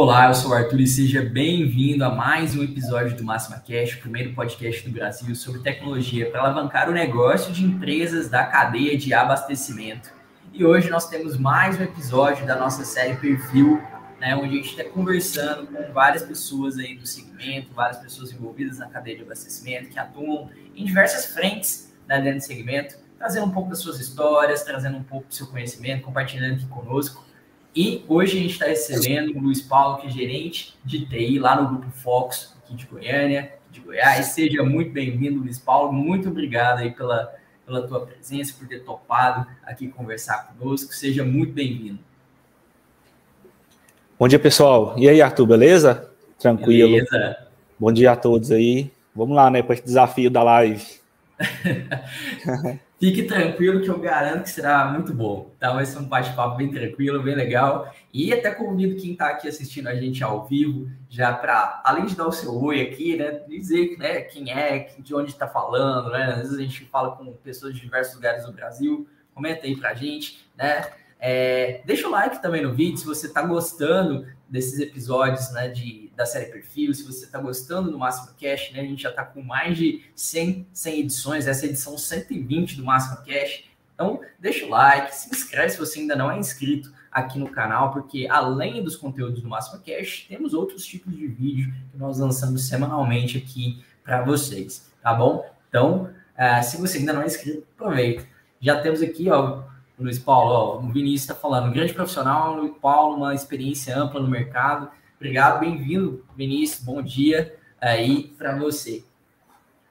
Olá, eu sou o Arthur e seja bem-vindo a mais um episódio do Máxima Cash, o primeiro podcast do Brasil sobre tecnologia para alavancar o negócio de empresas da cadeia de abastecimento. E hoje nós temos mais um episódio da nossa série Perfil, né, onde a gente está conversando com várias pessoas aí do segmento, várias pessoas envolvidas na cadeia de abastecimento, que atuam em diversas frentes né, dentro do segmento, trazendo um pouco das suas histórias, trazendo um pouco do seu conhecimento, compartilhando aqui conosco. E hoje a gente está recebendo o Luiz Paulo, que é gerente de TI lá no Grupo Fox, aqui de Goiânia, de Goiás. Seja muito bem-vindo, Luiz Paulo. Muito obrigado aí pela, pela tua presença, por ter topado aqui conversar conosco. Seja muito bem-vindo. Bom dia, pessoal. E aí, Arthur, beleza? Tranquilo. Beleza. Bom dia a todos aí. Vamos lá, né, para esse desafio da live. Fique tranquilo que eu garanto que será muito bom. Tá? Vai ser um bate-papo bem tranquilo, bem legal. E até convido quem está aqui assistindo a gente ao vivo, já para, além de dar o seu oi aqui, né, dizer né, quem é, de onde está falando, né? Às vezes a gente fala com pessoas de diversos lugares do Brasil. Comenta aí para a gente, né? É, deixa o like também no vídeo se você está gostando desses episódios né, de, da série Perfil, se você está gostando do Máximo Cash, né, a gente já está com mais de 100, 100 edições, essa é edição 120 do Máximo Cash. Então, deixa o like, se inscreve se você ainda não é inscrito aqui no canal, porque além dos conteúdos do Máximo Cash, temos outros tipos de vídeo que nós lançamos semanalmente aqui para vocês, tá bom? Então, uh, se você ainda não é inscrito, aproveita. Já temos aqui, ó, o Luiz Paulo, ó, o Vinícius está falando, um grande profissional, Luiz Paulo, uma experiência ampla no mercado. Obrigado, bem-vindo, Vinícius, bom dia aí para você.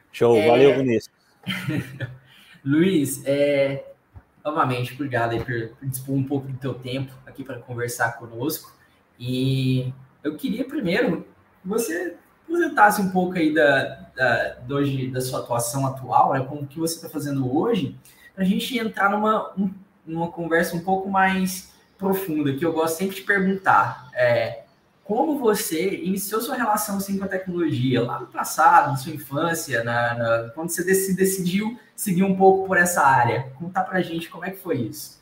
Show, é... valeu, Vinícius. Luiz, é... novamente, obrigado aí por, por dispor um pouco do teu tempo aqui para conversar conosco. E eu queria primeiro que você apresentasse um pouco aí da, da, hoje, da sua atuação atual, né, como que você está fazendo hoje, para a gente entrar numa, um numa conversa um pouco mais profunda, que eu gosto sempre de perguntar. É, como você iniciou sua relação assim, com a tecnologia lá no passado, na sua infância, na, na, quando você decidiu seguir um pouco por essa área? Contar pra gente como é que foi isso.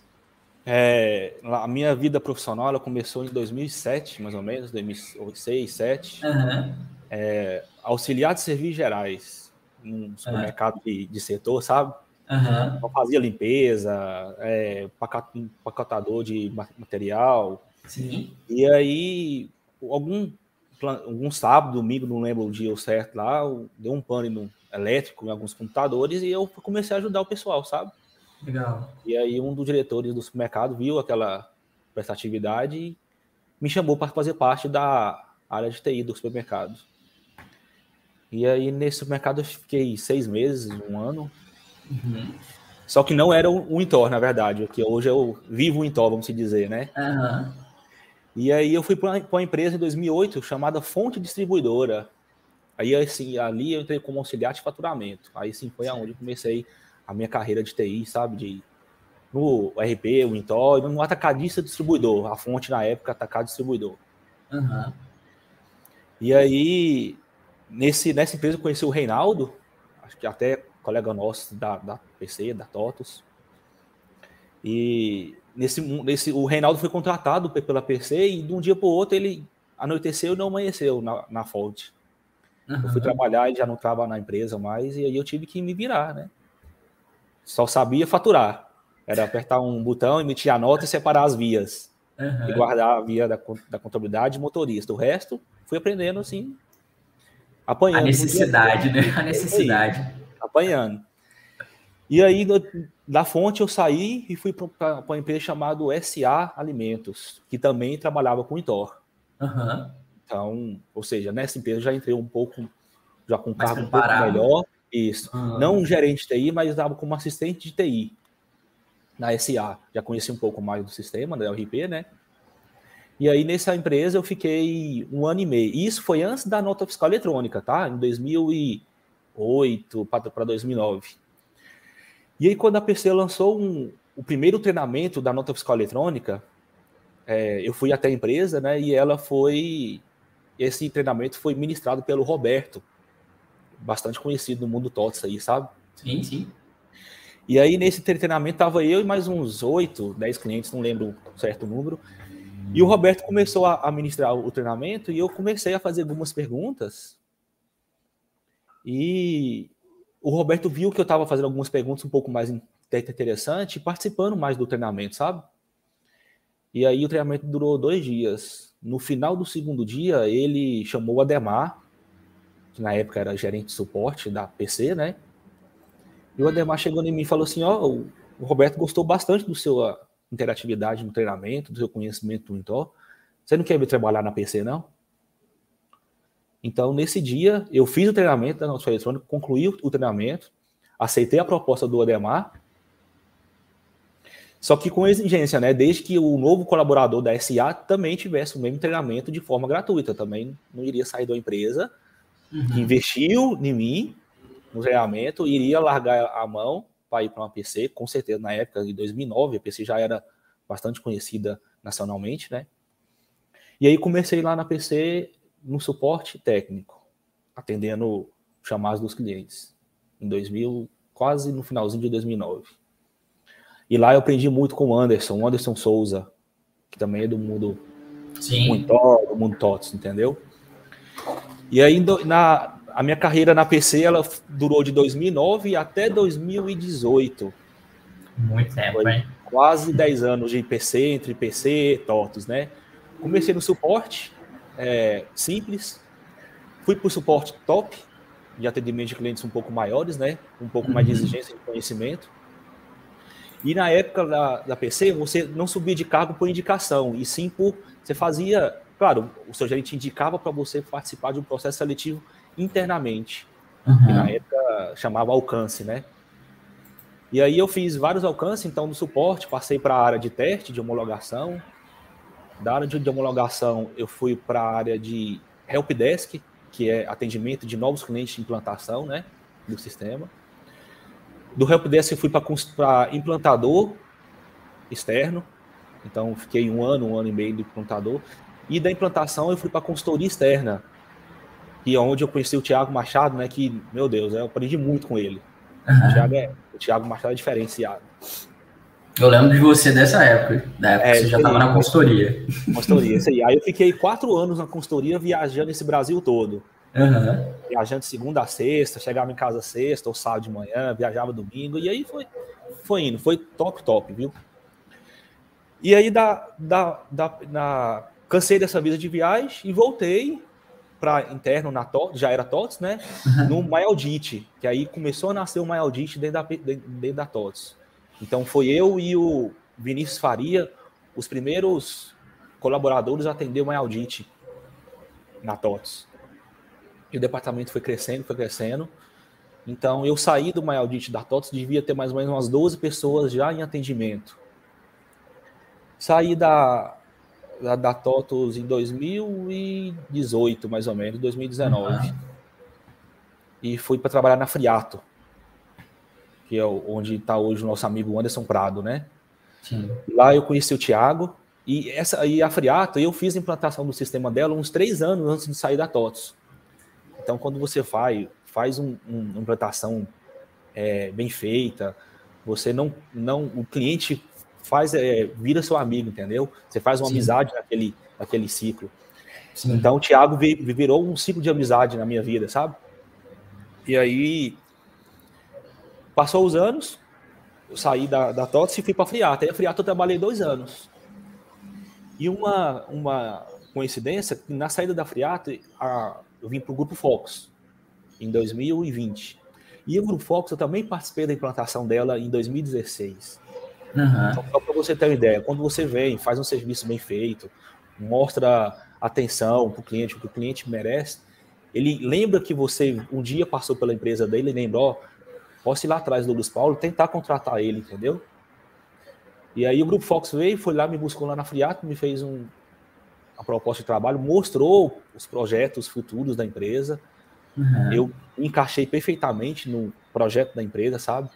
É, a minha vida profissional ela começou em 2007, mais ou menos, 2006, 2007. Uhum. É, auxiliar de serviços gerais, num supermercado uhum. de, de setor, sabe? Uhum. Então, fazia limpeza, é, pacotador de material. Sim. E aí, algum, algum sábado, domingo, não lembro o dia certo lá, deu um pânico elétrico em alguns computadores e eu comecei a ajudar o pessoal, sabe? Legal. E aí um dos diretores do supermercado viu aquela prestatividade e me chamou para fazer parte da área de TI do supermercado. E aí nesse supermercado eu fiquei seis meses, um ano, Uhum. Só que não era o Intor, na verdade, que hoje eu vivo o Intor, vamos dizer, né? Uhum. E aí eu fui para uma empresa em 2008 chamada Fonte Distribuidora. Aí assim, ali eu entrei como auxiliar de faturamento. Aí sim foi aonde eu comecei a minha carreira de TI, sabe? De, no RP, o Intor, no atacadista distribuidor. A fonte na época, atacado distribuidor. Uhum. E aí, nesse, nessa empresa eu conheci o Reinaldo, acho que até colega nosso da, da PC, da TOTOS. E nesse, nesse, o Reinaldo foi contratado pela PC e de um dia para o outro ele anoiteceu e não amanheceu na, na fonte. Uhum. Eu fui trabalhar e já não estava na empresa mais, e aí eu tive que me virar, né? Só sabia faturar. Era apertar um botão, emitir a nota e separar as vias. Uhum. E guardar a via da, da contabilidade e motorista. O resto, fui aprendendo assim, apanhando. A necessidade, né? A necessidade apanhando. E aí, da fonte, eu saí e fui para uma empresa chamada SA Alimentos, que também trabalhava com Intor. Uhum. Então, ou seja, nessa empresa já entrei um pouco, já com um cargo um pouco melhor. Isso. Uhum. Não um gerente de TI, mas estava como assistente de TI na SA. Já conheci um pouco mais do sistema, da RP, né? E aí, nessa empresa, eu fiquei um ano e meio. Isso foi antes da nota fiscal eletrônica, tá? Em 2000 e 2008 para 2009. E aí, quando a PC lançou um, o primeiro treinamento da nota fiscal eletrônica, é, eu fui até a empresa, né? E ela foi. Esse treinamento foi ministrado pelo Roberto, bastante conhecido no mundo TOTS aí, sabe? Sim, sim. E aí, nesse treinamento, tava eu e mais uns oito, dez clientes, não lembro certo número. E o Roberto começou a, ministrar o treinamento e eu comecei a fazer algumas perguntas. E o Roberto viu que eu estava fazendo algumas perguntas um pouco mais interessantes, participando mais do treinamento, sabe? E aí o treinamento durou dois dias. No final do segundo dia, ele chamou o Ademar, que na época era gerente de suporte da PC, né? E o Ademar chegou em mim e falou assim: Ó, oh, o Roberto gostou bastante do seu ah, interatividade no treinamento, do seu conhecimento do Intel. Você não quer vir trabalhar na PC, não? Então, nesse dia, eu fiz o treinamento da nossa eletrônica, concluí o treinamento, aceitei a proposta do Ademar, só que com exigência, né? Desde que o novo colaborador da SA também tivesse o mesmo treinamento de forma gratuita. Também não iria sair da empresa uhum. que investiu em mim, no treinamento, iria largar a mão para ir para uma PC, com certeza, na época de 2009, a PC já era bastante conhecida nacionalmente, né? E aí comecei lá na PC no suporte técnico, atendendo chamadas dos clientes, em 2000, quase no finalzinho de 2009. E lá eu aprendi muito com o Anderson, o Anderson Souza, que também é do mundo Sim. Muito, do mundo TOTS, entendeu? E aí na, a minha carreira na PC ela durou de 2009 até 2018. Muito tempo, Foi hein? Quase 10 anos de PC, entre PC e TOTOS, né? Comecei no suporte, é, simples. Fui para o suporte top, de atendimento de clientes um pouco maiores, né? Um pouco mais de uhum. exigência de conhecimento. E na época da, da PC, você não subia de cargo por indicação, e sim por. Você fazia. Claro, o seu gerente indicava para você participar de um processo seletivo internamente. Uhum. Que na época chamava alcance, né? E aí eu fiz vários alcances, então, no suporte, passei para a área de teste, de homologação. Da área de homologação, eu fui para a área de helpdesk, que é atendimento de novos clientes de implantação, né, do sistema. Do helpdesk eu fui para implantador externo, então fiquei um ano, um ano e meio de implantador. E da implantação eu fui para consultoria externa, e onde eu conheci o Thiago Machado, né? Que, meu Deus, eu aprendi muito com ele. Uhum. O, Thiago é, o Thiago Machado é diferenciado. Eu lembro de você dessa época, da época é, que você já estava na consultoria. Consultoria, isso aí. Aí eu fiquei quatro anos na consultoria viajando esse Brasil todo. Uhum. Viajando de segunda a sexta, chegava em casa sexta ou sábado de manhã, viajava domingo, e aí foi, foi indo, foi top, top, viu? E aí da, da, da, na, cansei dessa vida de viagem e voltei para interno na TOTS, já era TOTS, né? No MyAudit, que aí começou a nascer o MyAudit dentro da, dentro da TOTS. Então foi eu e o Vinícius Faria, os primeiros colaboradores a atender o MyAudit na TOTS. E o departamento foi crescendo, foi crescendo. Então eu saí do MyAudit da TOTS, devia ter mais ou menos umas 12 pessoas já em atendimento. Saí da, da, da TOTOS em 2018, mais ou menos, 2019. Uhum. E fui para trabalhar na Friato, que é onde está hoje o nosso amigo Anderson Prado, né? Sim. Lá eu conheci o Thiago, e, essa, e a Friato, eu fiz a implantação do sistema dela uns três anos antes de sair da TOTOS. Então, quando você vai, faz um, um, uma implantação é, bem feita, você não, não, o cliente faz é, vira seu amigo, entendeu? Você faz uma Sim. amizade naquele, naquele ciclo. Sim. Então o Thiago virou um ciclo de amizade na minha vida, sabe? E aí passou os anos, eu saí da, da TOTS e fui para a Friata. Aí a Friata eu trabalhei dois anos. E uma, uma coincidência, na saída da Friata, a, eu vim para o Grupo Fox em 2020. E o Grupo Fox eu também participei da implantação dela em 2016. Uhum. Então, só para você ter uma ideia, quando você vem, faz um serviço bem feito, mostra atenção para o cliente, o que o cliente merece, ele lembra que você um dia passou pela empresa dele e lembra, ó, posso ir lá atrás do Luiz Paulo, tentar contratar ele, entendeu? E aí o Grupo Fox veio, foi lá, me buscou lá na Friato, me fez um, uma proposta de trabalho, mostrou os projetos futuros da empresa. Uhum. Eu encaixei perfeitamente no projeto da empresa, sabe?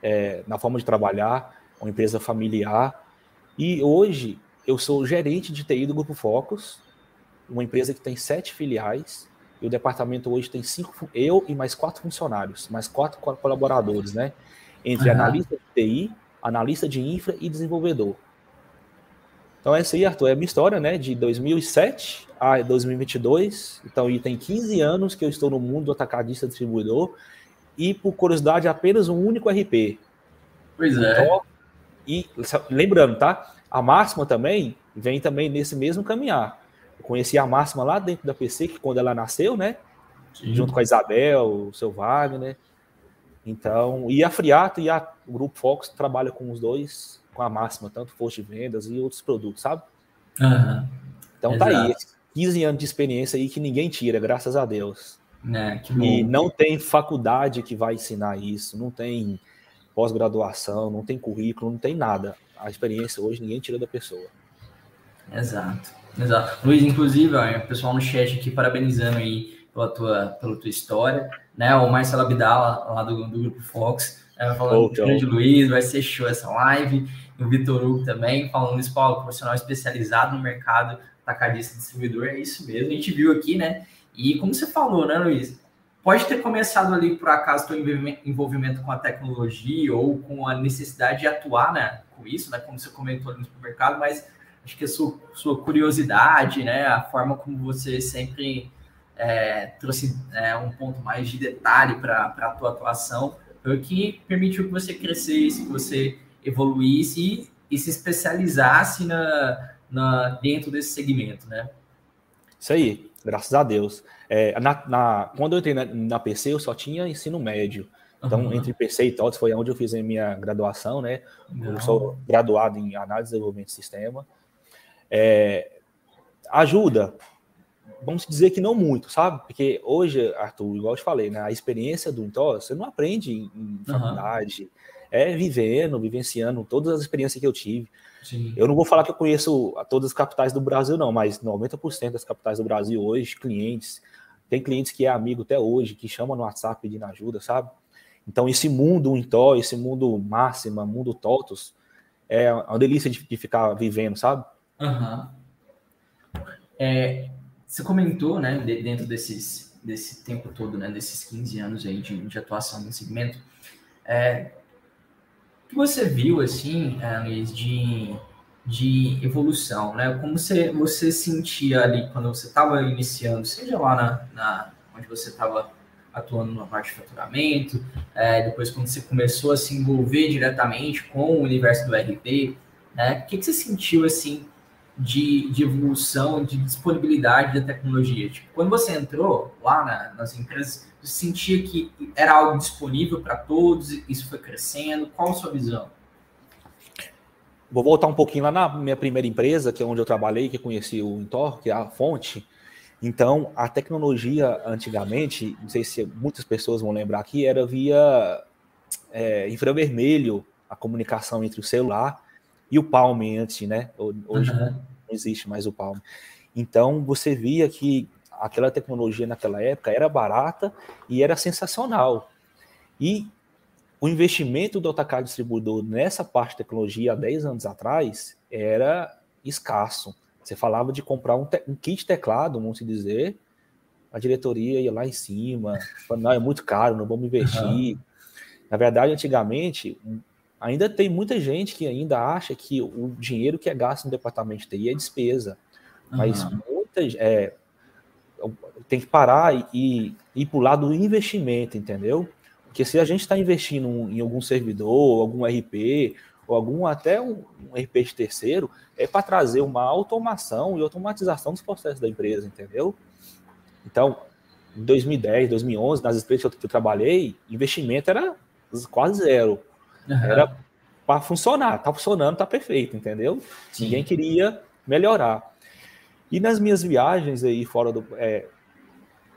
É, na forma de trabalhar uma empresa familiar. E hoje eu sou gerente de TI do Grupo Focus, uma empresa que tem sete filiais. E o departamento hoje tem cinco, eu e mais quatro funcionários, mais quatro colaboradores, né? Entre uhum. analista de TI, analista de infra e desenvolvedor. Então, essa aí, Arthur, é a minha história, né? De 2007 a 2022. Então, e tem 15 anos que eu estou no mundo do atacadista distribuidor. E, por curiosidade, apenas um único RP. Pois é. Então, e lembrando, tá? A máxima também vem também nesse mesmo caminhar. Conheci a máxima lá dentro da PC, que quando ela nasceu, né? Sim. Junto com a Isabel, o seu Wagner. Então, e a Friato e a, o Grupo Fox trabalha com os dois, com a máxima, tanto força de vendas e outros produtos, sabe? Uhum. Então Exato. tá aí, 15 anos de experiência aí que ninguém tira, graças a Deus. É, e não tem faculdade que vai ensinar isso, não tem pós-graduação, não tem currículo, não tem nada. A experiência hoje ninguém tira da pessoa. Exato, exato. Luiz, inclusive, ó, o pessoal no chat aqui parabenizando aí pela tua, pela tua história, né? O Marcelo Abdala, lá do, do Grupo Fox, é, falando oh, grande Luiz, vai ser show essa live. E o Vitor Hugo também, falando isso, Paulo, profissional especializado no mercado atacadista distribuidor, é isso mesmo. A gente viu aqui, né? E como você falou, né, Luiz? Pode ter começado ali, por acaso, teu envolvimento com a tecnologia ou com a necessidade de atuar né, com isso, né? Como você comentou ali no supermercado, mas acho que a sua, sua curiosidade, né? A forma como você sempre é, trouxe é, um ponto mais de detalhe para a tua atuação foi o que permitiu que você crescesse, que você evoluísse e, e se especializasse na, na, dentro desse segmento, né? Isso aí, graças a Deus. É, na, na, quando eu entrei na, na, PC, eu só tinha ensino médio. Então, uhum. entre PC e TOTS foi onde eu fiz a minha graduação, né? Não. Eu sou graduado em análise e desenvolvimento de sistema. É, ajuda, vamos dizer que não muito, sabe? Porque hoje, Arthur, igual eu te falei, né? A experiência do Intel, você não aprende em, em faculdade. Uhum. É vivendo, vivenciando todas as experiências que eu tive. Sim. Eu não vou falar que eu conheço todas as capitais do Brasil, não, mas 90% das capitais do Brasil hoje, clientes, tem clientes que é amigo até hoje, que chama no WhatsApp pedindo ajuda, sabe? Então, esse mundo Intó, esse mundo Máxima, mundo Totos, é uma delícia de, de ficar vivendo, sabe? Uhum. É, você comentou, né, dentro desses, desse tempo todo, né, desses 15 anos aí de, de atuação no segmento, é, que você viu, assim, Luiz, de, de evolução, né? Como você, você sentia ali quando você estava iniciando, seja lá na, na onde você estava atuando na parte de faturamento, é, depois quando você começou a se envolver diretamente com o universo do RP, né? O que, que você sentiu, assim, de, de evolução, de disponibilidade da tecnologia? Tipo, quando você entrou lá na, nas empresas, você sentia que era algo disponível para todos, isso foi crescendo? Qual a sua visão? Vou voltar um pouquinho lá na minha primeira empresa, que é onde eu trabalhei, que conheci o Intor, que é a Fonte. Então, a tecnologia antigamente, não sei se muitas pessoas vão lembrar aqui, era via é, infravermelho, a comunicação entre o celular e o Palm antes, né? Hoje uhum. não existe mais o Palm. Então você via que aquela tecnologia naquela época era barata e era sensacional. E o investimento do AutoCAD distribuidor nessa parte de tecnologia há 10 anos atrás era escasso. Você falava de comprar um, um kit teclado, vamos dizer, a diretoria ia lá em cima, falando, não, é muito caro, não vamos investir. Uhum. Na verdade, antigamente, ainda tem muita gente que ainda acha que o dinheiro que é gasto no departamento de TI é despesa. Mas uhum. muita, é, tem que parar e, e ir para o lado do investimento, entendeu? Porque se a gente está investindo em algum servidor, algum RP, ou algum até um, um RP de terceiro, é para trazer uma automação e automatização dos processos da empresa, entendeu? Então, em 2010, 2011, nas empresas que eu, trabalhei, investimento era quase zero. Uhum. Era para funcionar, tá funcionando, tá perfeito, entendeu? Sim. Ninguém queria melhorar. E nas minhas viagens aí fora do é,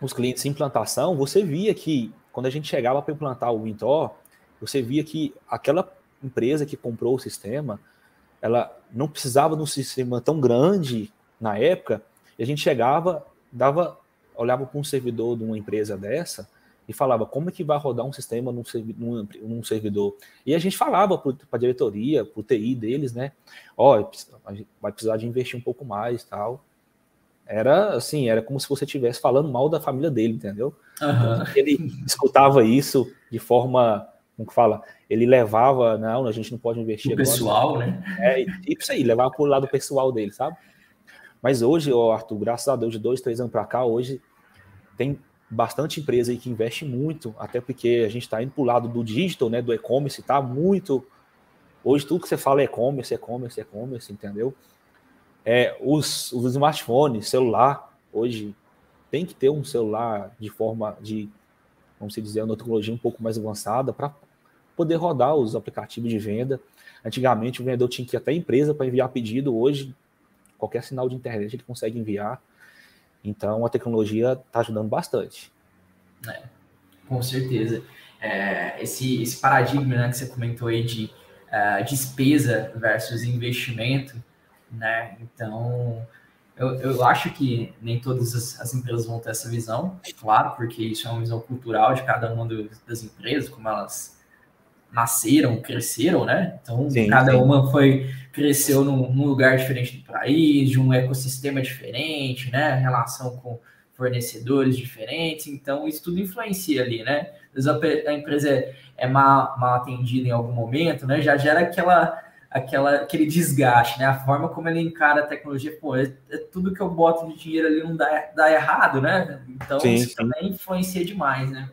os clientes em implantação, você via que quando a gente chegava para implantar o Wintor, você via que aquela empresa que comprou o sistema, ela não precisava de um sistema tão grande na época, e a gente chegava, dava, olhava para um servidor de uma empresa dessa, e falava como é que vai rodar um sistema num, num, num servidor. E a gente falava para a diretoria, para o TI deles, né? Ó, oh, vai precisar de investir um pouco mais tal. Era assim, era como se você estivesse falando mal da família dele, entendeu? Uhum. Ele escutava isso de forma, como que fala, ele levava, não, a gente não pode investir o agora. pessoal, né? É, tipo isso aí, levava pro lado pessoal dele, sabe? Mas hoje, ó, Arthur, graças a Deus, de dois, três anos para cá, hoje tem bastante empresa aí que investe muito, até porque a gente está indo para o lado do digital, né, do e-commerce, tá muito. Hoje tudo que você fala é e-commerce, e-commerce, e-commerce, entendeu? É, os, os smartphones, celular, hoje tem que ter um celular de forma de, vamos dizer, uma tecnologia um pouco mais avançada para poder rodar os aplicativos de venda. Antigamente o vendedor tinha que ir até a empresa para enviar pedido, hoje qualquer sinal de internet ele consegue enviar. Então a tecnologia está ajudando bastante. É, com certeza. É, esse, esse paradigma né, que você comentou aí de uh, despesa versus investimento, né? Então eu, eu acho que nem todas as, as, empresas vão ter essa visão, claro, porque isso é uma visão cultural de cada uma do, das empresas, como elas nasceram, cresceram, né? Então sim, cada sim. uma foi cresceu num, num, lugar diferente do país, de um ecossistema diferente, né? Relação com fornecedores diferentes, então isso tudo influencia ali, né? Às vezes a, empresa é, é mal, mal atendida em algum momento, né? Já gera aquela, aquela, aquele desgaste, né? A forma como ele encara a tecnologia, pô, é, é tudo que eu boto de dinheiro ali não dá, dá errado, né? Então sim, isso também influencia demais, né?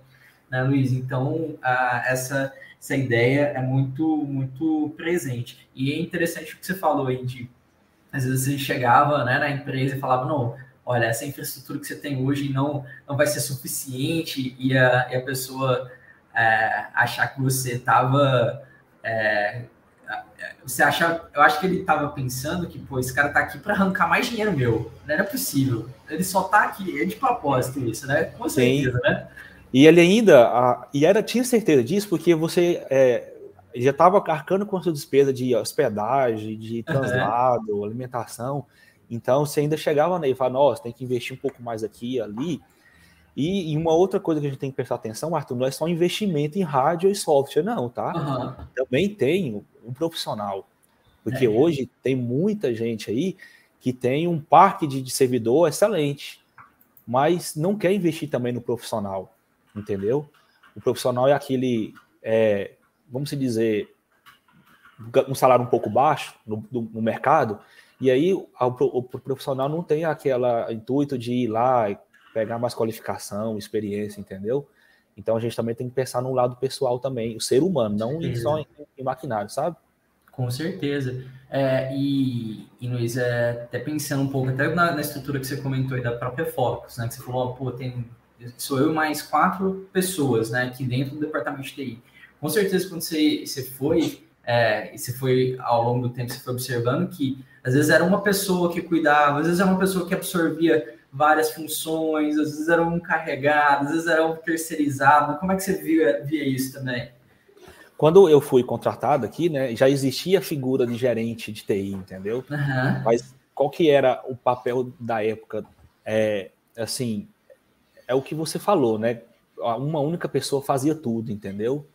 né Luiz? Então, a, essa essa ideia é muito, muito presente. E é interessante o que você falou aí de às vezes você chegava né, na empresa e falava, não, olha, essa infraestrutura que você tem hoje não, não vai ser suficiente e a, e a pessoa é, achar que você estava. É, você acha, eu acho que ele estava pensando que, pô, esse cara está aqui para arrancar mais dinheiro meu. Não era possível. Ele só está aqui, é de propósito isso, né? Com certeza, Sim. né? E ele ainda, a, e era tinha certeza disso porque você é, já estava arcando com a sua despesa de hospedagem, de translado, uhum. alimentação. Então você ainda chegava nele e falava, nossa, tem que investir um pouco mais aqui ali. E, e, uma outra coisa que a gente tem que prestar atenção, Arthur, não é só investimento em rádio e software, não, tá? Uhum. Também tem um profissional. Porque é. hoje tem muita gente aí que tem um parque de, de servidor excelente, mas não quer investir também no profissional entendeu? O profissional é aquele, é, vamos dizer, um salário um pouco baixo no, no mercado, e aí o, o, profissional não tem aquele intuito de ir lá e pegar mais qualificação, experiência, entendeu? Então a gente também tem que pensar no lado pessoal também, o ser humano, não em, só em, em, maquinário, sabe? Com certeza. É, e, e Luiz, é, até pensando um pouco, até na, na, estrutura que você comentou aí da própria Focus, né? Que você falou, pô, tem sou eu mais quatro pessoas, né, aqui dentro do departamento de TI. Com certeza, quando você, você foi, é, você foi ao longo do tempo, você foi observando que às vezes era uma pessoa que cuidava, às vezes era uma pessoa que absorvia várias funções, às vezes era um carregado, às vezes era um terceirizado. Como é que você via, via isso também? Quando eu fui contratado aqui, né, já existia a figura de gerente de TI, entendeu? Uhum. Mas qual que era o papel da época? É, assim, é o que você falou, né? Uma única pessoa fazia tudo, entendeu?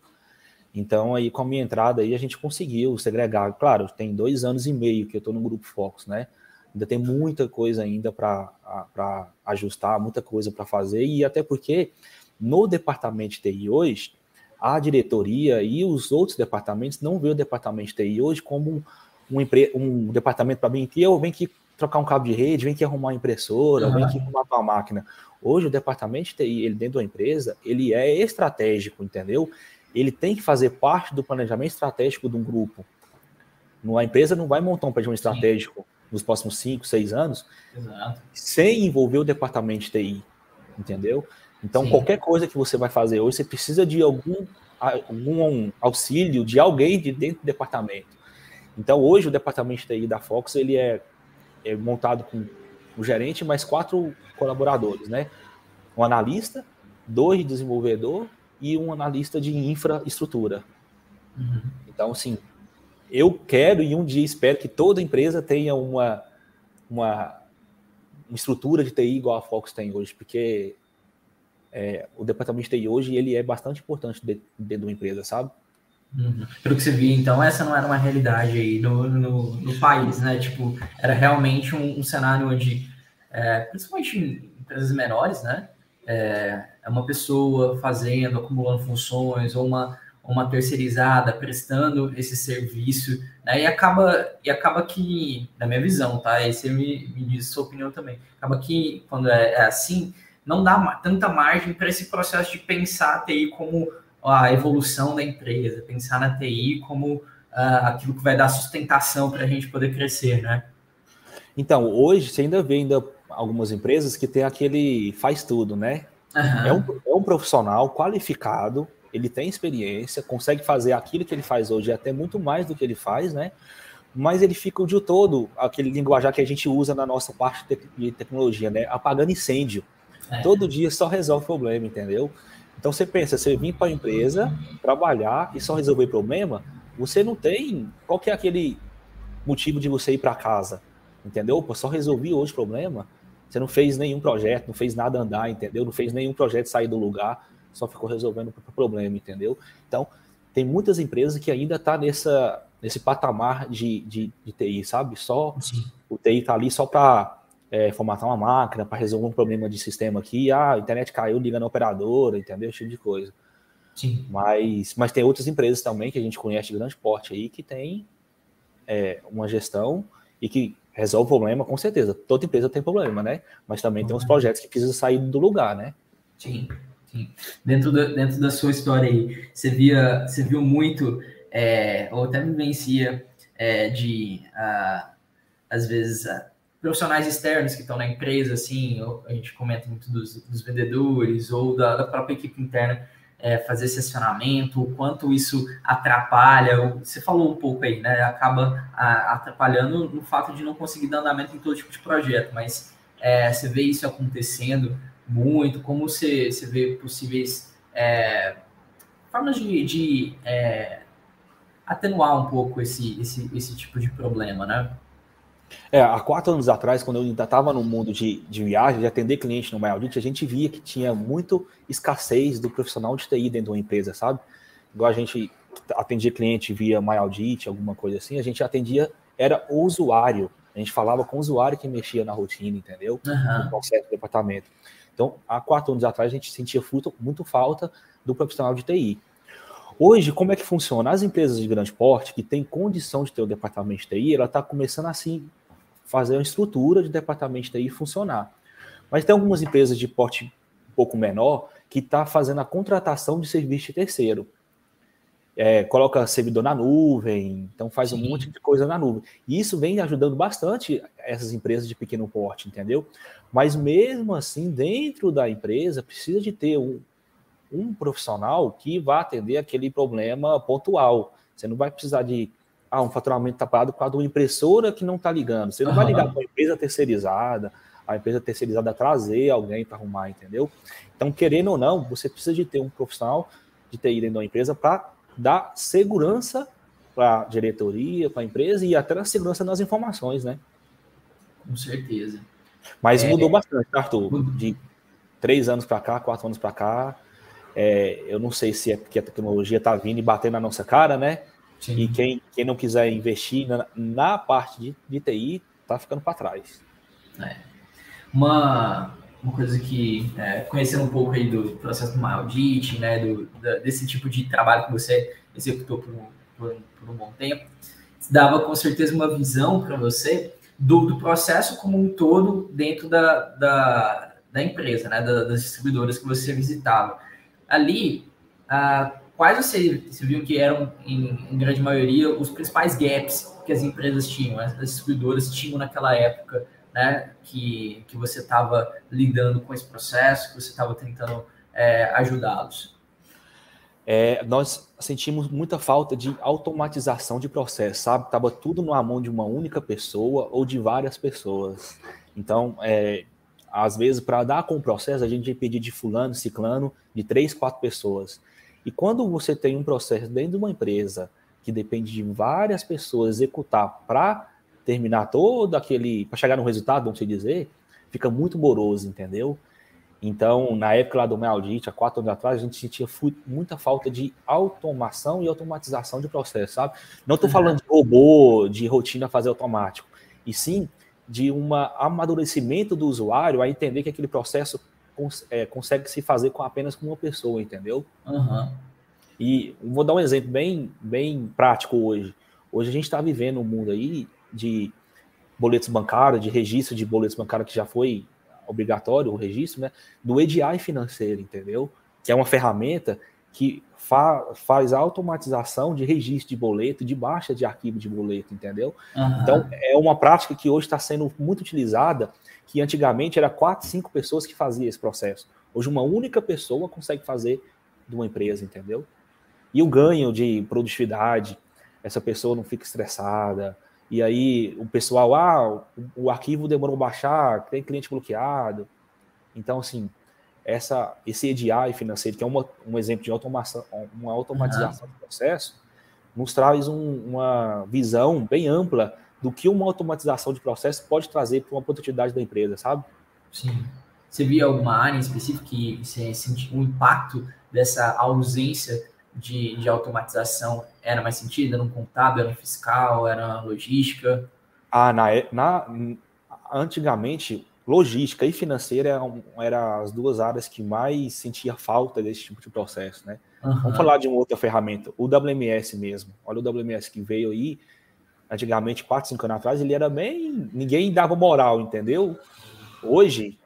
Então, aí com a minha entrada aí, a gente conseguiu segregar. Claro, tem dois anos e meio que eu estou no Grupo Focus, né? Ainda tem muita coisa ainda para ajustar, muita coisa para fazer, e até porque no departamento de TI hoje, a diretoria e os outros departamentos não veem o departamento de TI hoje como um, um, um departamento para bem que eu venho aqui trocar um cabo de rede, vem aqui arrumar uma impressora, uhum. vem aqui arrumar uma máquina. Hoje o departamento de TI, ele dentro da empresa, ele é estratégico, entendeu? Ele tem que fazer parte do planejamento estratégico de um grupo. A empresa não vai montar um planejamento Sim. estratégico nos próximos 5, 6 anos Exato. sem envolver o departamento de TI, entendeu? Então, Sim. qualquer coisa que você vai fazer hoje, você precisa de algum, algum auxílio de alguém de dentro do departamento. Então, hoje, o departamento de TI da Fox, ele é, é montado com o gerente mais quatro colaboradores, né? Um analista, dois de desenvolvedor e um analista de infraestrutura. Uhum. Então, assim, eu quero e um dia espero que toda empresa tenha uma, uma, uma estrutura de TI igual a Fox tem hoje, porque é, o departamento de TI hoje ele é bastante importante dentro de uma empresa, sabe? Uhum. Pelo que você viu, então, essa não era uma realidade aí no, no, no país, né? Tipo, era realmente um, um cenário onde, é, principalmente em empresas menores, né? É, é, uma pessoa fazendo, acumulando funções, ou uma, uma terceirizada prestando esse serviço, né? E acaba, e acaba que, na minha visão, tá? E você me, me diz sua opinião também. Acaba que, quando é, é assim, não dá tanta margem para esse processo de pensar a TI como a evolução da empresa, pensar na TI como uh, aquilo que vai dar sustentação para a gente poder crescer, né? Então, hoje você ainda vê ainda algumas empresas que tem aquele faz tudo, né? Uhum. É, um, é um profissional qualificado, ele tem experiência, consegue fazer aquilo que ele faz hoje, até muito mais do que ele faz, né? Mas ele fica o dia todo, aquele linguajar que a gente usa na nossa parte de tecnologia, né? Apagando incêndio. É. Todo dia só resolve problema, entendeu? Então você pensa, você vir para a empresa, trabalhar e só resolver problema, você não tem. Qual que é aquele motivo de você ir para casa? Entendeu? Pô, só resolvi hoje o problema. Você não fez nenhum projeto, não fez nada andar, entendeu? Não fez nenhum projeto sair do lugar, só ficou resolvendo o problema, entendeu? Então, tem muitas empresas que ainda tá nessa, nesse patamar de, de, de TI, sabe? Só Sim. o TI tá ali só para é, formatar uma máquina, para resolver um problema de sistema aqui. Ah, a internet caiu, liga na operadora, entendeu? Esse tipo de coisa. Sim. Mas, mas tem outras empresas também que a gente conhece de grande porte aí que tem é, uma gestão e que resolve o problema, com certeza. Toda empresa tem problema, né? Mas também uhum. tem uns projetos que precisam sair do lugar, né? Sim, sim. Dentro, da, dentro da sua história aí, você, via, você viu muito, é, ou até vivencia, é, de, uh, às vezes, uh, profissionais externos que estão na empresa, assim, a gente comenta muito dos, dos vendedores ou da, da, própria equipe interna é, fazer sessionamento, o quanto isso atrapalha. Você falou um pouco aí, né? Acaba a, atrapalhando no fato de não conseguir dar andamento em todo tipo de projeto, mas é, você vê isso acontecendo muito, como você, você vê possíveis é, formas de, de é, atenuar um pouco esse, esse, esse tipo de problema, né? É, há quatro anos atrás, quando eu ainda estava no mundo de, de viagem, de atender cliente no MyAudit, a gente via que tinha muito escassez do profissional de TI dentro de uma empresa, sabe? Igual a gente atendia cliente via MyAudit, alguma coisa assim, a gente atendia, era o usuário. A gente falava com o usuário que mexia na rotina, entendeu? Uhum. No processo do departamento. Então, há quatro anos atrás, a gente sentia muito, muito falta do profissional de TI. Hoje, como é que funciona? As empresas de grande porte que têm condição de ter o departamento de TI, ela está começando assim fazer uma estrutura de departamento de TI funcionar. Mas tem algumas empresas de porte um pouco menor que está fazendo a contratação de serviço de terceiro. É, coloca servidor na nuvem, então faz Sim. um monte de coisa na nuvem. E isso vem ajudando bastante essas empresas de pequeno porte, entendeu? Mas mesmo assim, dentro da empresa, precisa de ter um, um profissional que vá atender aquele problema pontual. Você não vai precisar de ah, um faturamento está parado por causa de uma impressora que não está ligando. Você não uhum. vai ligar para a empresa terceirizada, a empresa terceirizada trazer alguém para arrumar, entendeu? Então, querendo ou não, você precisa de ter um profissional de TI dentro da empresa para dar segurança para a diretoria, para a empresa e até a segurança nas informações, né? Com certeza. Mas é... mudou bastante, tá, Arthur? De três anos para cá, quatro anos para cá. É, eu não sei se é porque a tecnologia está vindo e batendo na nossa cara, né? Sim. E quem, quem não quiser investir na, na parte de, de TI está ficando para trás. É. Uma, uma coisa que, é, conhecendo um pouco aí do processo do audit, né, do, da, desse tipo de trabalho que você executou por um, por, por um bom tempo, dava com certeza uma visão para você do, do, processo como um todo dentro da, da, da empresa, né, da, das distribuidoras que você visitava. Ali, a quais você, você viu que eram, em, em, grande maioria, os principais gaps que as empresas tinham, as distribuidoras tinham naquela época, né, que, que você estava lidando com esse processo, que você estava tentando é, ajudá-los? É, nós sentimos muita falta de automatização de processo, sabe? Tava tudo na mão de uma única pessoa ou de várias pessoas. Então, é, às vezes, para dar com o processo, a gente ia de fulano, ciclano, de três, quatro pessoas. E quando você tem um processo dentro de uma empresa que depende de várias pessoas executar para terminar todo aquele, para chegar no resultado, vamos dizer, fica muito moroso, entendeu? Então, na época lá do Mealdite, há quatro anos atrás, a gente sentia muita falta de automação e automatização de processo, sabe? Não estou falando de robô, de rotina fazer automático, e sim de um amadurecimento do usuário a entender que aquele processo cons é, consegue se fazer com apenas com uma pessoa, entendeu? Uhum. E vou dar um exemplo bem, bem prático hoje. Hoje a gente está vivendo um mundo aí de boletos bancários, de registro de boletos bancários que já foi obrigatório o registro, né? Do EDI financeiro, entendeu? Que é uma ferramenta que fa faz a automatização de registro de boleto, de baixa de arquivo de boleto, entendeu? Uhum. Então, é uma prática que hoje está sendo muito utilizada, que antigamente era quatro, cinco pessoas que faziam esse processo. Hoje, uma única pessoa consegue fazer de uma empresa, entendeu? E o ganho de produtividade, essa pessoa não fica estressada, e aí o pessoal, ah, o, arquivo demorou a baixar, tem cliente bloqueado. Então, assim, essa, esse EDI financeiro, que é uma, um exemplo de automação, uma automatização uhum. do processo, nos traz um, uma visão bem ampla do que uma automatização de processo pode trazer para uma produtividade da empresa, sabe? Sim. Você via alguma área em específico que você sentiu um impacto dessa ausência de, de automatização era mais sentido? Era um contábil, era um fiscal, era logística? Ah, na, na, antigamente logística e financeira eram, eram as duas áreas que mais sentia falta desse tipo de processo, né? Uhum. Vamos falar de uma outra ferramenta, o WMS mesmo. Olha o WMS que veio aí, antigamente, 4, 5 anos atrás, ele era bem... Ninguém dava moral, entendeu? Hoje,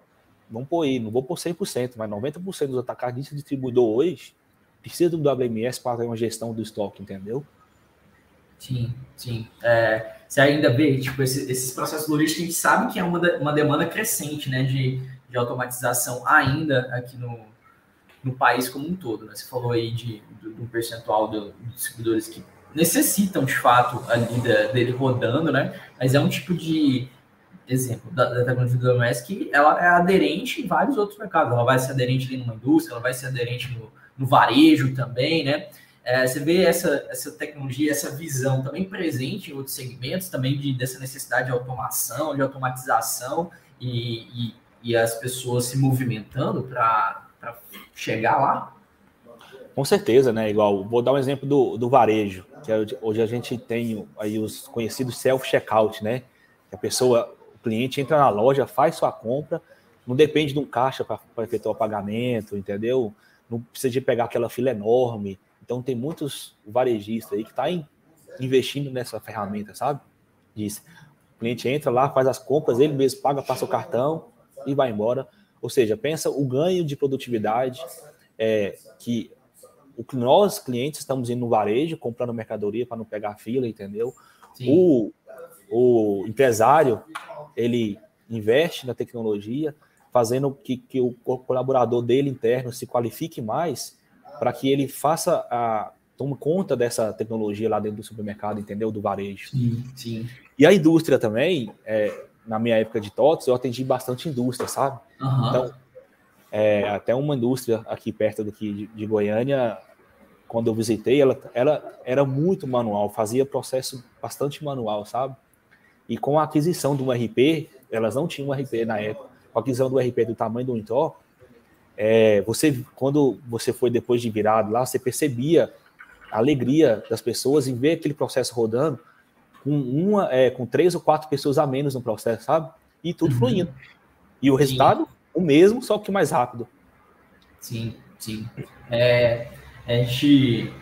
vamos pôr aí, não vou por 100%, mas 90% dos atacadistas distribuidor hoje precisa do WMS para ter uma gestão do estoque, entendeu? Sim, sim. É, você ainda vê, tipo, esse, esses processos logísticos, a gente sabe que é uma, uma demanda crescente, né, de, de automatização ainda aqui no, no país como um todo, né? Você falou aí de, de, de um percentual de, de distribuidores que necessitam, de fato, ali da, dele rodando, né? Mas é um tipo de exemplo da, da tecnologia do WMS que ela é aderente em vários outros mercados. Ela vai ser aderente ali numa indústria, ela vai ser aderente no, no varejo também, né? É, você vê essa, essa tecnologia, essa visão também presente em outros segmentos, também de, dessa necessidade de automação, de automatização e, e, e as pessoas se movimentando para chegar lá? Com certeza, né? Igual, vou dar um exemplo do, do varejo, que é, hoje a gente tem aí os conhecidos self-checkout, né? Que a pessoa, o cliente entra na loja, faz sua compra, não depende de um caixa para efetuar o pagamento, entendeu? Não precisa de pegar aquela fila enorme então tem muitos varejistas aí que estão tá investindo nessa ferramenta, sabe? Diz, o cliente entra lá, faz as compras, ele mesmo paga, passa o cartão e vai embora. Ou seja, pensa o ganho de produtividade é, que o que nós, clientes, estamos indo no varejo, comprando mercadoria para não pegar fila, entendeu? O, o empresário, ele investe na tecnologia, fazendo que, que o colaborador dele interno se qualifique mais para que ele faça a tome conta dessa tecnologia lá dentro do supermercado, entendeu? Do varejo. Sim, sim. E a indústria também, é, na minha época de TOTS, eu atendi bastante indústria, sabe? Uhum. Então, é, até uma indústria aqui perto daqui de, de, Goiânia, quando eu visitei, ela, ela era muito manual, fazia processo bastante manual, sabe? E com a aquisição do RP, elas não tinham um RP na época, com a aquisição do RP do tamanho do Intor, é, você, quando você foi depois de virado lá, você percebia a alegria das pessoas em ver aquele processo rodando com uma, é, com três ou quatro pessoas a menos no processo, sabe? E tudo uhum. fluindo. E o resultado, sim. O mesmo, só que mais rápido. Sim, sim. É, a gente,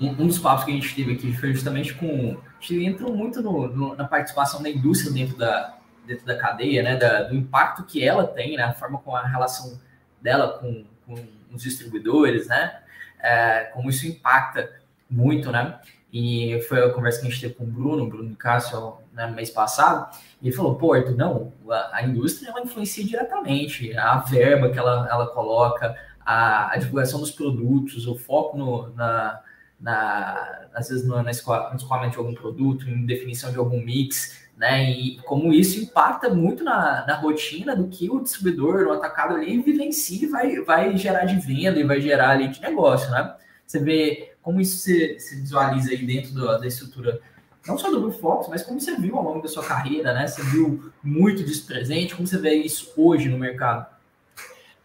um, dos papos que a gente teve aqui foi justamente com. A gente entrou muito no, no, na participação da indústria dentro da, dentro da cadeia, né? Da, do impacto que ela tem, né? A forma com a relação dela com, com os distribuidores, né? É, como isso impacta muito, né? E foi a conversa que a gente teve com o Bruno, Bruno Cássio, né, no mês passado, e ele falou, pô, não, a, a, indústria ela influencia diretamente, a verba que ela, ela coloca, a, a divulgação dos produtos, o foco no, na, na, às vezes no, na escola, de algum produto, em definição de algum mix, né? E como isso impacta muito na, na rotina do que o distribuidor, o atacado ali vivencia e vai, vai gerar de venda e vai gerar ali de negócio, né? Você vê como isso se, se visualiza aí dentro do, da estrutura, não só do Blue Fox, mas como você viu ao longo da sua carreira, né? Você viu muito disso presente, como você vê isso hoje no mercado?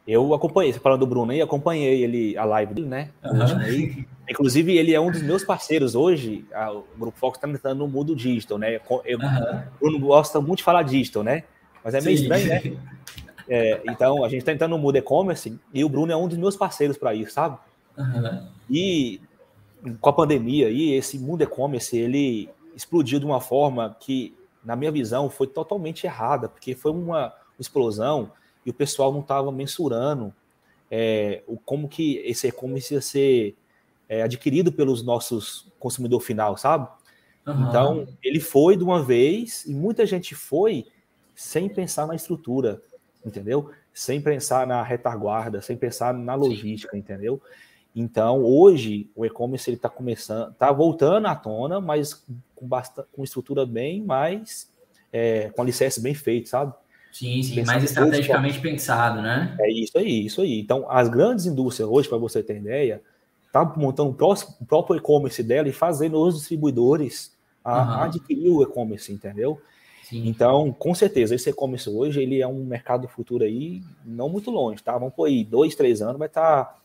Eu acompanhei, você falando do Bruno aí, acompanhei ele, a live dele, né? Uhum. Inclusive, ele é um dos meus parceiros hoje. A, o Grupo Fox está entrando no mundo digital, né? Eu, uhum. Bruno gosta muito de falar digital, né? Mas é meio Sim. estranho, né? É, então, a gente está entrando no mundo e-commerce e o Bruno é um dos meus parceiros para isso, sabe? Uhum. E com a pandemia aí, esse mundo e-commerce, ele explodiu de uma forma que, na minha visão, foi totalmente errada, porque foi uma explosão e o pessoal não estava mensurando é, o, como que esse e-commerce ia ser é, adquirido pelos nossos consumidor final, sabe? Uhum. Então, ele foi de uma vez e muita gente foi sem pensar na estrutura, entendeu? Sem pensar na retaguarda, sem pensar na logística, Sim. entendeu? Então, hoje, o e-commerce está começando, está voltando à tona, mas com, bastante, com estrutura bem mais, é, com alicerce bem feito, sabe? Sim, sim, mais estrategicamente pensado, né? É isso aí, isso aí. Então, as grandes indústrias hoje, para você ter ideia, tá montando o, próximo, o próprio e-commerce dela e fazendo os distribuidores a, uhum. adquirir o e-commerce, entendeu? Sim. Então, com certeza, esse e-commerce hoje, ele é um mercado futuro aí, não muito longe, tá? Vamos por aí, dois, três anos, vai estar... Tá,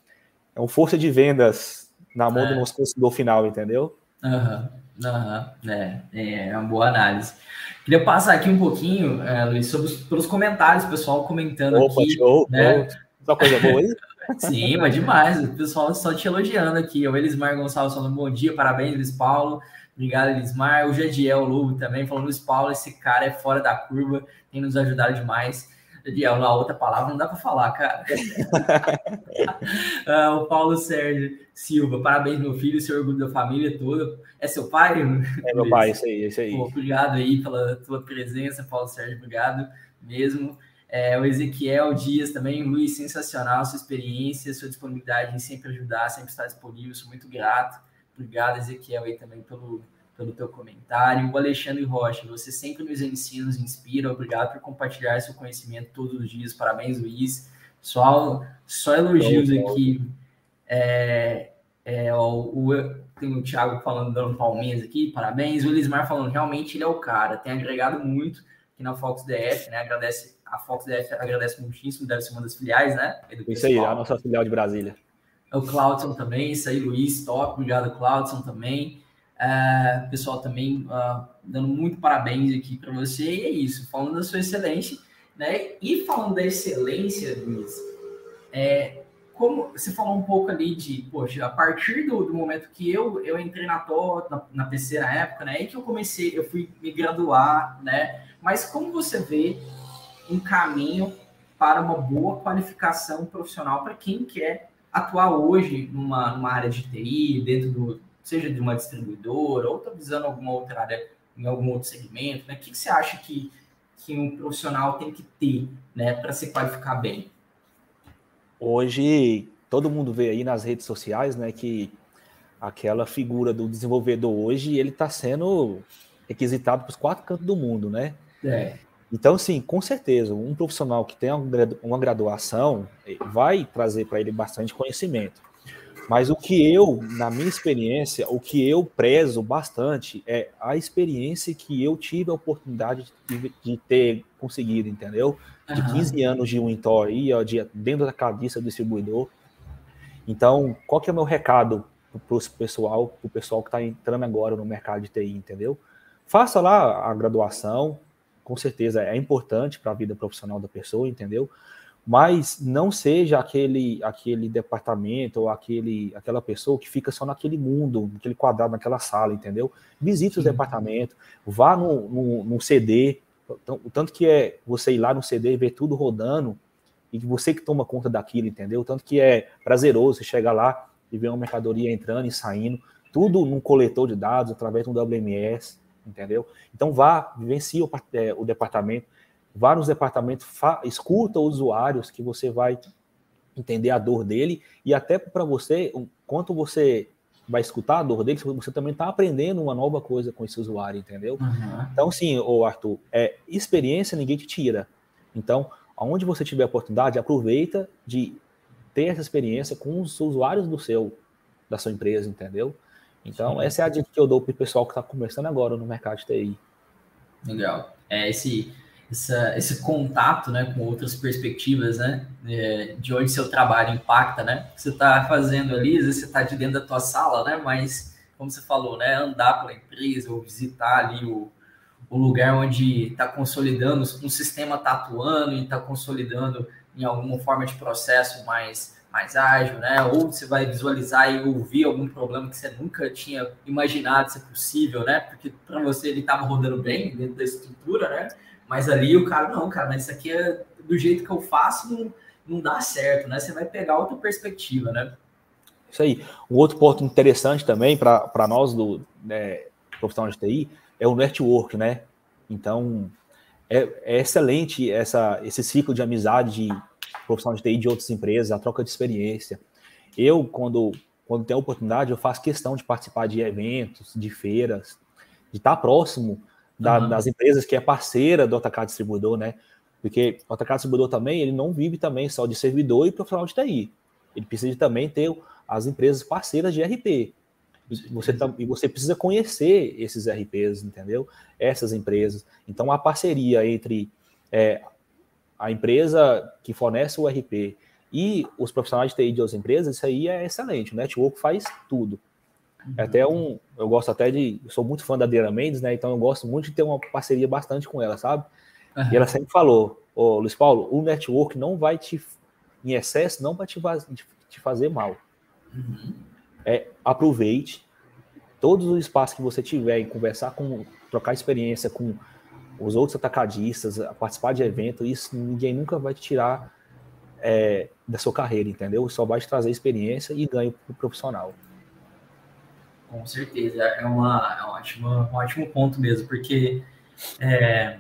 é uma força de vendas na mão é. do nosso consumidor final, entendeu? Aham, uhum. uhum. é, é uma boa análise. Queria passar aqui um pouquinho, é, Luiz, sobre os, pelos comentários, o pessoal comentando Opa, aqui. Show, né? Só coisa boa aí? Sim, mas demais. O pessoal só te elogiando aqui. O Elismar Gonçalves falando bom dia, parabéns, Luiz Paulo. Obrigado, Elismar. O Jadiel Lobo também falando, Luiz Paulo, esse cara é fora da curva, tem nos ajudado demais. Jadiel, na outra palavra não dá para falar, cara. uh, o Paulo Sérgio Silva, parabéns, meu filho, seu orgulho da família toda. É seu pai? É meu pai, isso aí, isso aí. Pô, obrigado aí pela tua presença, Paulo Sérgio, obrigado mesmo. É, o Ezequiel Dias também, Luiz, sensacional sua experiência, sua disponibilidade em sempre ajudar, sempre estar disponível, sou muito grato. Obrigado, Ezequiel, aí também pelo, pelo teu comentário. O Alexandre Rocha, você sempre nos ensina, nos inspira. Obrigado por compartilhar seu conhecimento todos os dias. Parabéns, Luiz. Só, só elogios aqui. É, é, o, o, tem o Thiago falando, dando palminhas aqui, parabéns. O Elismar falando, realmente ele é o cara, tem agregado muito aqui na Fox DF, né? Agradece, a Fox DF agradece muitíssimo, deve ser uma das filiais, né? Isso aí, a nossa filial de Brasília. É o Claudson também, isso aí, Luiz, top, obrigado, Claudson também. É, pessoal também uh, dando muito parabéns aqui para você, e é isso, falando da sua excelência, né? E falando da excelência, Luiz, é, como você falou um pouco ali de, poxa, a partir do, do momento que eu, eu entrei na TO, na, na época, né? E que eu comecei, eu fui me graduar, né? Mas como você vê um caminho para uma boa qualificação profissional para quem quer atuar hoje numa, numa área de TI, dentro do, seja de uma distribuidora, ou está visando alguma outra área, em algum outro segmento, né? O que, que você acha que, que um profissional tem que ter, né, para se qualificar bem? Hoje, todo mundo vê aí nas redes sociais, né, que aquela figura do desenvolvedor hoje, ele está sendo requisitado para os quatro cantos do mundo, né? É. Então, sim, com certeza, um profissional que tem uma graduação eh, vai trazer para ele bastante conhecimento. Mas o que eu, na minha experiência, o que eu prezo bastante é a experiência que eu tive a oportunidade de, de ter conseguido, entendeu? De uhum. 15 anos de ó, de, dentro da cabeça do distribuidor. Então, qual que é o meu recado para o pessoal, o pessoal que está entrando agora no mercado de TI, entendeu? Faça lá a graduação, com certeza é importante para a vida profissional da pessoa, entendeu? Mas não seja aquele aquele departamento ou aquele aquela pessoa que fica só naquele mundo, naquele quadrado, naquela sala, entendeu? Visite os departamentos, vá no, no, no CD, o tanto que é você ir lá no CD e ver tudo rodando e você que toma conta daquilo, entendeu? Tanto que é prazeroso você chegar lá e ver uma mercadoria entrando e saindo, tudo num coletor de dados através de um WMS, entendeu? Então vá, vivencie o, é, o departamento, vá nos departamentos, escuta os usuários que você vai entender a dor dele e até para você, quanto você vai escutar a dor dele, você também está aprendendo uma nova coisa com esse usuário, entendeu? Uhum. Então, sim, o Arthur, é, experiência ninguém te tira. Então, aonde você tiver a oportunidade, aproveita de ter essa experiência com os usuários do seu, da sua empresa, entendeu? Então, Sim. essa é a dica que eu dou para o pessoal que está começando agora no mercado de TI. Legal. É esse, essa, esse contato né, com outras perspectivas, né? É, de onde seu trabalho impacta, né? Você está fazendo ali, às vezes você está de dentro da tua sala, né? Mas, como você falou, né? Andar pela empresa ou visitar ali o, o lugar onde está consolidando, um sistema está atuando e está consolidando em alguma forma de processo mais mais ágil, né? Ou você vai visualizar e ouvir algum problema que você nunca tinha imaginado ser possível, né? Porque para você ele estava rodando bem dentro da estrutura, né? Mas ali o cara, não, cara, mas isso aqui é do jeito que eu faço, não, não dá certo, né? Você vai pegar outra perspectiva, né? Isso aí. Um outro ponto interessante também para nós do né, profissional de TI é o network, né? Então, é, é, excelente essa, esse ciclo de amizade de profissional de TI de outras empresas, a troca de experiência. Eu, quando, quando tenho a oportunidade, eu faço questão de participar de eventos, de feiras, de estar próximo da, uhum. das empresas que é parceira do AutoCAD Distribuidor, né? Porque o AutoCAD Distribuidor também, ele não vive também só de servidor e profissional de TI. Ele precisa também ter as empresas parceiras de RP. Você, e você precisa conhecer esses RPs, entendeu? Essas empresas. Então, a parceria entre é, a empresa que fornece o RP e os profissionais de TI de outras empresas, isso aí é excelente. O network faz tudo. É até um, eu gosto até de, eu sou muito fã da Adriana Mendes, né? Então eu gosto muito de ter uma parceria bastante com ela, sabe? Uhum. E ela sempre falou, ô Luiz Paulo, o network não vai te, em excesso, não vai te, te fazer mal. Uhum. É, aproveite todos os espaços que você tiver em conversar com, trocar experiência com os outros atacadistas, participar de evento, isso ninguém nunca vai te tirar é, da sua carreira, entendeu? Só vai te trazer experiência e ganho para o profissional. Com certeza, é, uma, é um, ótimo, um ótimo ponto mesmo, porque é,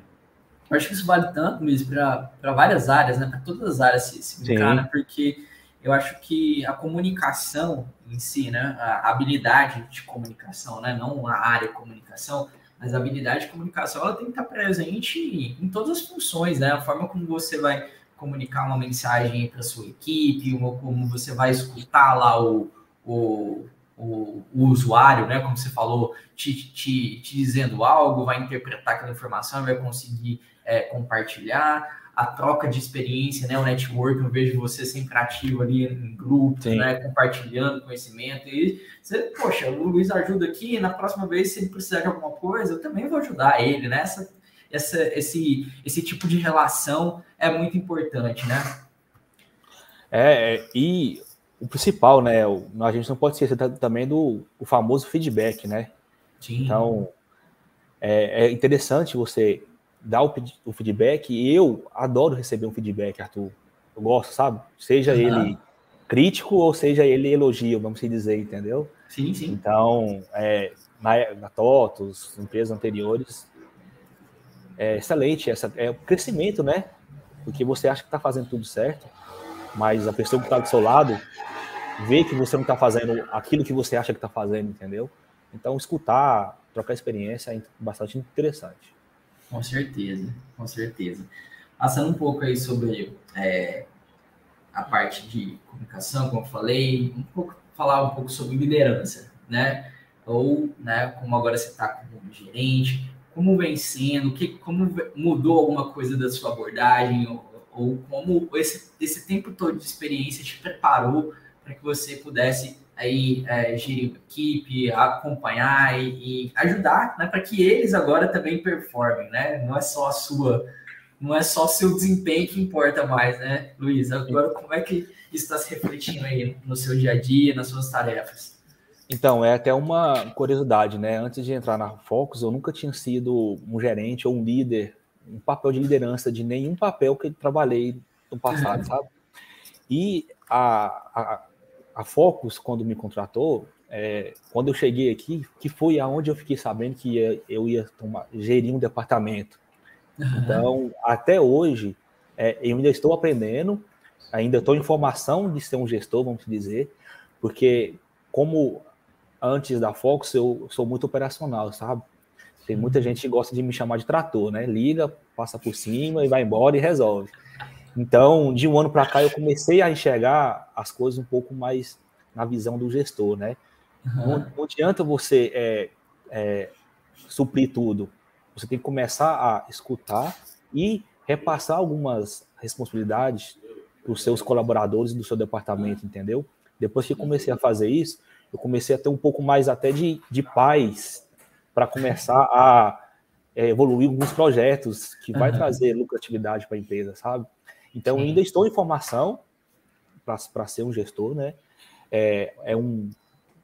eu acho que isso vale tanto mesmo para várias áreas, né? Para todas as áreas se, se brincar, né? Porque eu acho que a comunicação em si, né? A habilidade de comunicação, né? Não a área de comunicação, mas a habilidade de comunicação ela tem que estar presente em todas as funções, né? A forma como você vai comunicar uma mensagem para sua equipe, ou como você vai escutar lá o, o, o, o, usuário, né? Como você falou, te, te, te dizendo algo, vai interpretar aquela informação, vai conseguir é, compartilhar a troca de experiência, né? O network, eu vejo você sempre ativo ali em grupos, Sim. né? Compartilhando conhecimento. E você, poxa, o Luiz ajuda aqui, na próxima vez, se ele precisar de alguma coisa, eu também vou ajudar ele, né? Essa, essa, esse, esse tipo de relação é muito importante, né? É, é e o principal, né? A gente não pode esquecer também do o famoso feedback, né? Sim. Então, é, é interessante você dar o, o, feedback. E eu adoro receber um feedback, Arthur. Eu gosto, sabe? Seja uhum. ele crítico ou seja ele elogio, vamos dizer, entendeu? Sim, sim. Então, é, na, na TOTOS, empresas anteriores, é excelente essa, é o crescimento, né? Porque você acha que está fazendo tudo certo, mas a pessoa que está do seu lado vê que você não está fazendo aquilo que você acha que está fazendo, entendeu? Então, escutar, trocar experiência é bastante interessante. Com certeza, com certeza. Passando um pouco aí sobre é, a parte de comunicação, como eu falei, um pouco, falar um pouco sobre liderança, né? Ou, né, como agora você está como gerente, como vem sendo, que, como mudou alguma coisa da sua abordagem, ou, ou como esse, esse tempo todo de experiência te preparou para que você pudesse aí é, gerir equipe, acompanhar e, e ajudar, né, para que eles agora também performem, né? Não é só a sua, não é só seu desempenho que importa mais, né, Luiz? Agora como é que isso está se refletindo aí no seu dia a dia, nas suas tarefas? Então, é até uma curiosidade, né? Antes de entrar na Focus, eu nunca tinha sido um gerente ou um líder, um papel de liderança de nenhum papel que eu trabalhei no passado, sabe? E a, a, a Focus, quando me contratou, é, quando eu cheguei aqui, que foi aonde eu fiquei sabendo que ia, eu ia tomar, gerir um departamento. Uhum. Então, até hoje, é, eu ainda estou aprendendo, ainda estou em formação de ser um gestor, vamos dizer, porque como antes da Focus, eu sou muito operacional, sabe? Tem muita gente que gosta de me chamar de trator, né? Liga, passa por cima e vai embora e resolve. Então, de um ano para cá, eu comecei a enxergar as coisas um pouco mais na visão do gestor, né? Uhum. Não, não, adianta você é, é, suprir tudo. Você tem que começar a escutar e repassar algumas responsabilidades para os seus colaboradores do seu departamento, entendeu? Depois que comecei a fazer isso, eu comecei a ter um pouco mais até de, de paz para começar a é, evoluir alguns projetos que vai uhum. trazer lucratividade para a empresa, sabe? Então, Sim. ainda estou em formação, para ser um gestor, né? É, é um,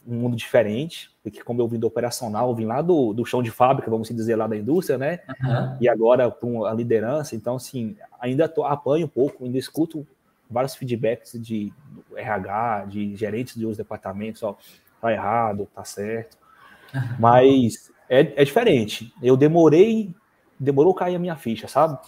um, mundo diferente, porque como eu vim do operacional, eu vim lá do, do chão de fábrica, vamos dizer, lá da indústria, né? Uhum. E agora com a liderança, então, assim, ainda tô, apanho um pouco, ainda escuto vários feedbacks de RH, de gerentes de outros departamentos, ó, tá errado, tá certo. Uhum. Mas é, é diferente. Eu demorei, demorou cair a minha ficha, sabe?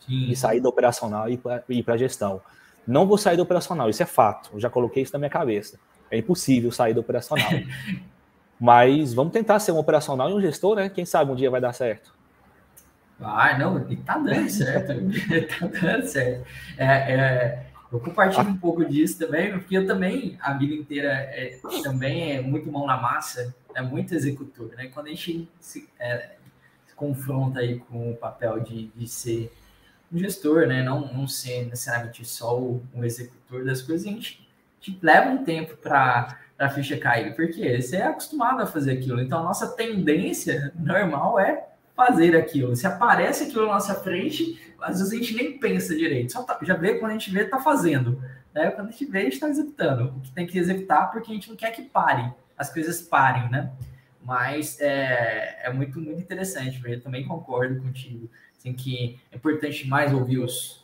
Sim. E sair da operacional e ir para a gestão. Não vou sair do operacional, isso é fato. Eu já coloquei isso na minha cabeça. É impossível sair do operacional. Mas vamos tentar ser um operacional e um gestor, né? Quem sabe um dia vai dar certo. Ah, não, tá dando certo. tá dando certo. É, é, eu compartilho um pouco disso também, porque eu também, a vida inteira, é, também é muito mão na massa, é muito executor, né? Quando a gente se, é, se confronta aí com o papel de, de ser um gestor, né? Não, não ser necessariamente só um executor das coisas, a gente, a gente leva um tempo para a ficha cair, porque você é acostumado a fazer aquilo. Então, a nossa tendência normal é fazer aquilo. Se aparece aquilo na nossa frente, às vezes a gente nem pensa direito. Só tá, já vê quando a gente vê, tá fazendo. Né? Quando a gente vê, a gente está executando. O que tem que executar porque a gente não quer que pare, as coisas parem, né? Mas é, é muito, muito interessante. Eu também concordo contigo assim, que é importante mais ouvir os,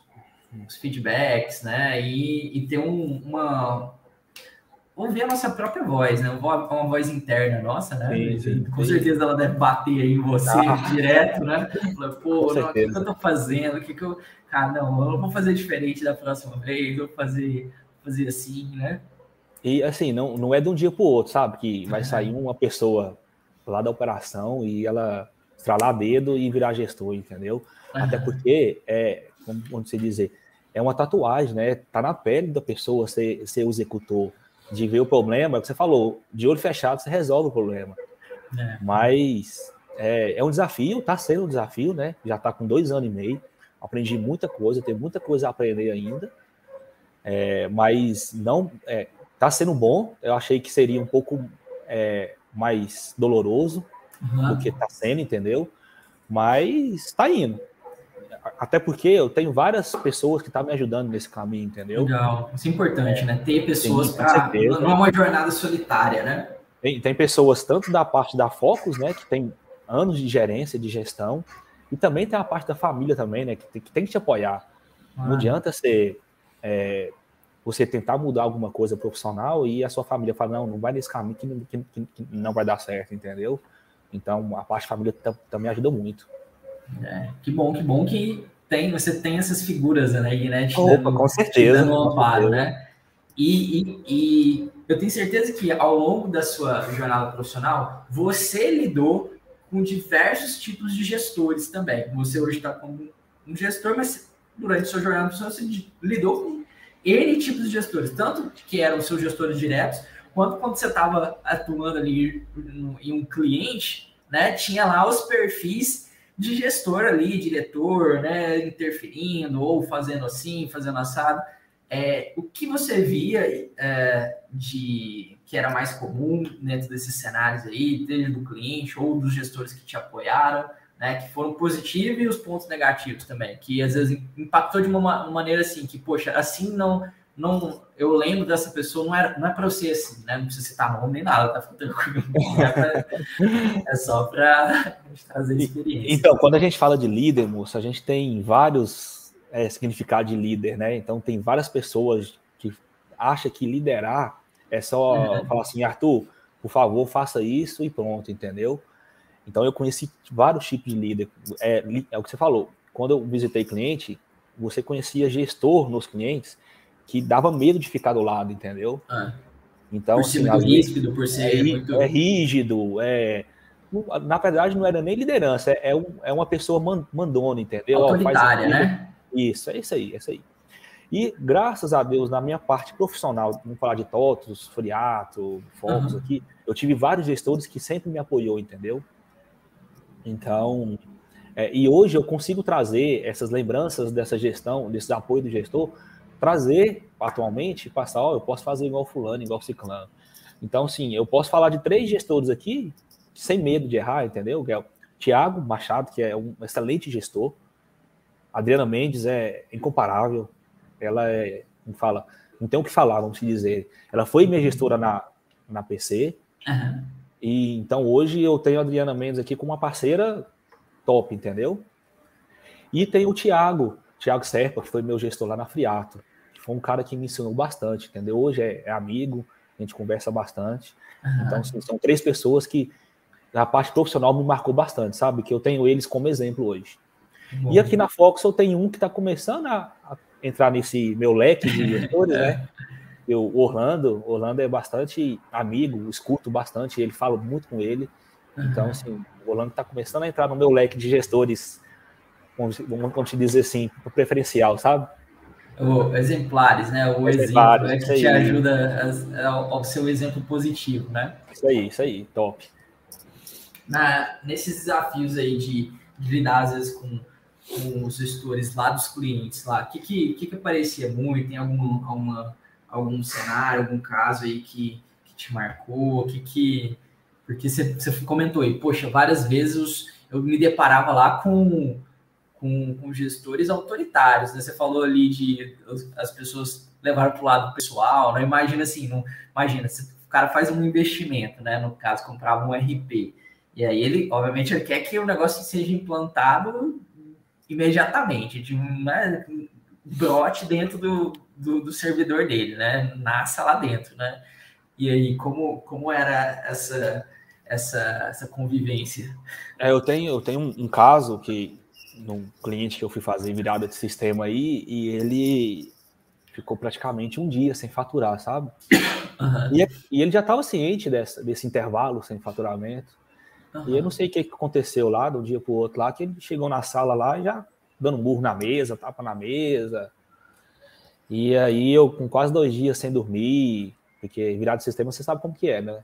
os feedbacks, né? E, e ter um, uma ouvir a nossa própria voz, né? Uma, uma voz interna nossa, né? Sim, sim, com sim. certeza ela deve bater aí em você ah. direto, né? Pô, não, o que, eu tô fazendo? O que, que eu. Ah, não, eu vou fazer diferente da próxima vez, eu vou fazer, fazer assim, né? E assim, não, não é de um dia para o outro, sabe? Que vai sair uma pessoa lá da operação e ela estralar dedo e virar gestor, entendeu? Uhum. Até porque, é, como você dizer, é uma tatuagem, né? Tá na pele da pessoa ser, ser o executor, de ver o problema, é o que você falou, de olho fechado você resolve o problema. É. Mas é, é, um desafio, tá sendo um desafio, né? Já tá com dois anos e meio, aprendi muita coisa, tem muita coisa a aprender ainda, é, mas não, é, tá sendo bom, eu achei que seria um pouco é, mais doloroso, uhum. do que está sendo, entendeu? Mas está indo. Até porque eu tenho várias pessoas que estão tá me ajudando nesse caminho, entendeu? Legal. Isso é importante, é, né? Ter pessoas para. Não é uma jornada solitária, né? Tem, tem pessoas tanto da parte da Focus, né? Que tem anos de gerência, de gestão, e também tem a parte da família também, né? Que tem que, tem que te apoiar. Ah. Não adianta ser. É, você tentar mudar alguma coisa profissional e a sua família falar, não, não vai nesse caminho que, que, que, não vai dar certo, entendeu? Então, a parte família também ajudou muito. É, que bom, que bom que tem, você tem essas figuras né, aí, né? Opa, dando, com certeza. Te um amparo, né? E, e, e, eu tenho certeza que ao longo da sua jornada profissional, você lidou com diversos tipos de gestores também. Você hoje está como um gestor, mas durante sua jornada profissional você lidou com N tipos de gestores, tanto que eram seus gestores diretos, quanto quando você estava atuando ali em um cliente, né, tinha lá os perfis de gestor ali, diretor, né, interferindo ou fazendo assim, fazendo assado. É, o que você via é, de que era mais comum dentro desses cenários aí, desde do cliente ou dos gestores que te apoiaram, né, que foram positivos e os pontos negativos também, que às vezes impactou de uma, uma maneira assim, que poxa, assim não não, eu lembro dessa pessoa, não, era, não é para eu ser assim, né? Não precisa citar nome nem nada, tá tranquilo. É, só para trazer experiência. Então, quando a gente fala de líder, moço, a gente tem vários é, significados de líder, né? Então, tem várias pessoas que acham que liderar é só uhum. falar assim, Arthur, por favor, faça isso e pronto, entendeu? Então, eu conheci vários tipos de líder. É, é o que você falou. Quando eu visitei cliente, você conhecia gestor nos clientes que dava medo de ficar do lado, entendeu? Ah, então, por ser assim, rígido, por ser é, muito... é rígido, é na verdade não era nem liderança, é, um, é uma pessoa mandona, entendeu? Autoritária, né? Isso, é isso aí, é isso aí. E graças a Deus, na minha parte profissional, vamos falar de TOTOS, Friato, Focus uhum. aqui, eu tive vários gestores que sempre me apoiou, entendeu? Então, é, e hoje eu consigo trazer essas lembranças dessa gestão, desse apoio do gestor, trazer atualmente, passar, ó, eu posso fazer igual fulano, igual ciclano. Então, sim, eu posso falar de três gestores aqui, sem medo de errar, entendeu? Que é o Tiago Machado, que é um excelente gestor. Adriana Mendes é incomparável. Ela é, como fala, não tem o que falar, vamos dizer. Ela foi minha gestora na, na PC. Uhum. E então hoje eu tenho a Adriana Mendes aqui como uma parceira top, entendeu? E tem o Thiago, Thiago Serpa, que foi meu gestor lá na Friato. Foi um cara que me ensinou bastante, entendeu? Hoje é, é amigo, a gente conversa bastante. Uhum. Então, assim, são três pessoas que a parte profissional me marcou bastante, sabe? Que eu tenho eles como exemplo hoje. Bom, e aqui na Fox eu tenho um que está começando a, a, entrar nesse meu leque de gestores, né? Eu, Orlando, Orlando é bastante amigo, escuto bastante, ele fala muito com ele. Uhum. Então, assim, o Orlando está começando a entrar no meu leque de gestores, vamos, vamos dizer assim, preferencial, sabe? O, exemplares, né? O exemplo é que te ajuda ao, ao seu exemplo positivo, né? Isso aí, isso aí, top. Na, nesses desafios aí de, de lidar, às vezes, com com os gestores lá dos clientes lá, o que, que, que, que aparecia muito? Tem algum, alguma, algum cenário, algum caso aí que, que te marcou? Que, que, porque você, você comentou aí, poxa, várias vezes eu me deparava lá com, com, com gestores autoritários, né? Você falou ali de as pessoas levaram para o lado pessoal, não imagina assim, não, imagina, o cara faz um investimento, né? No caso, comprava um RP. E aí ele, obviamente, ele quer que o negócio seja implantado imediatamente, de né, brote dentro do, do, do, servidor dele, né? Nasça lá dentro, né? E aí, como, como era essa, essa, essa convivência? É, eu tenho, eu tenho um, um caso que num cliente que eu fui fazer virada de sistema aí, e ele ficou praticamente um dia sem faturar, sabe? Uhum. E, e, ele já estava ciente dessa, desse intervalo sem faturamento. Uhum. E eu não sei o que aconteceu lá, de um dia para o outro lá, que ele chegou na sala lá e já dando burro na mesa, tapa na mesa. E aí eu, com quase dois dias sem dormir, porque virar de sistema você sabe como que é, né?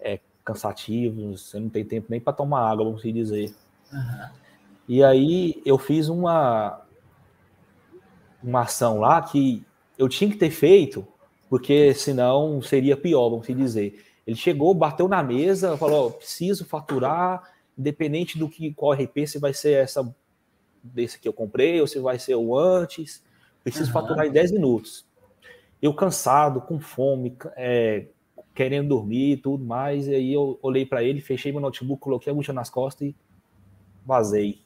É, é cansativo, você não tem tempo nem para tomar água, vamos dizer. Uhum. E aí eu fiz uma, uma ação lá que eu tinha que ter feito, porque senão seria pior, vamos dizer. Ele chegou, bateu na mesa, falou: preciso faturar, independente do que qual RP, se vai ser essa desse que eu comprei ou se vai ser o antes, preciso uhum. faturar em 10 minutos. Eu cansado, com fome, é, querendo dormir e tudo mais, e aí eu olhei para ele, fechei meu notebook, coloquei a mochila nas costas e vazei.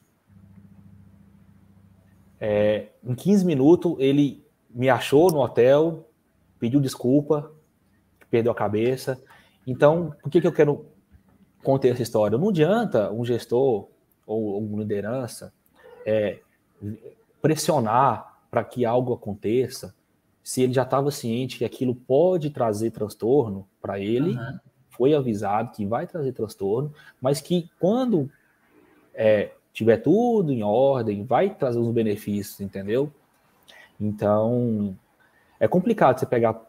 É, em 15 minutos, ele me achou no hotel, pediu desculpa, perdeu a cabeça. Então, por que, que eu quero contar essa história? Não adianta um gestor ou uma liderança é, pressionar para que algo aconteça se ele já estava ciente que aquilo pode trazer transtorno para ele, uhum. foi avisado que vai trazer transtorno, mas que quando é, tiver tudo em ordem, vai trazer os benefícios, entendeu? Então, é complicado você pegar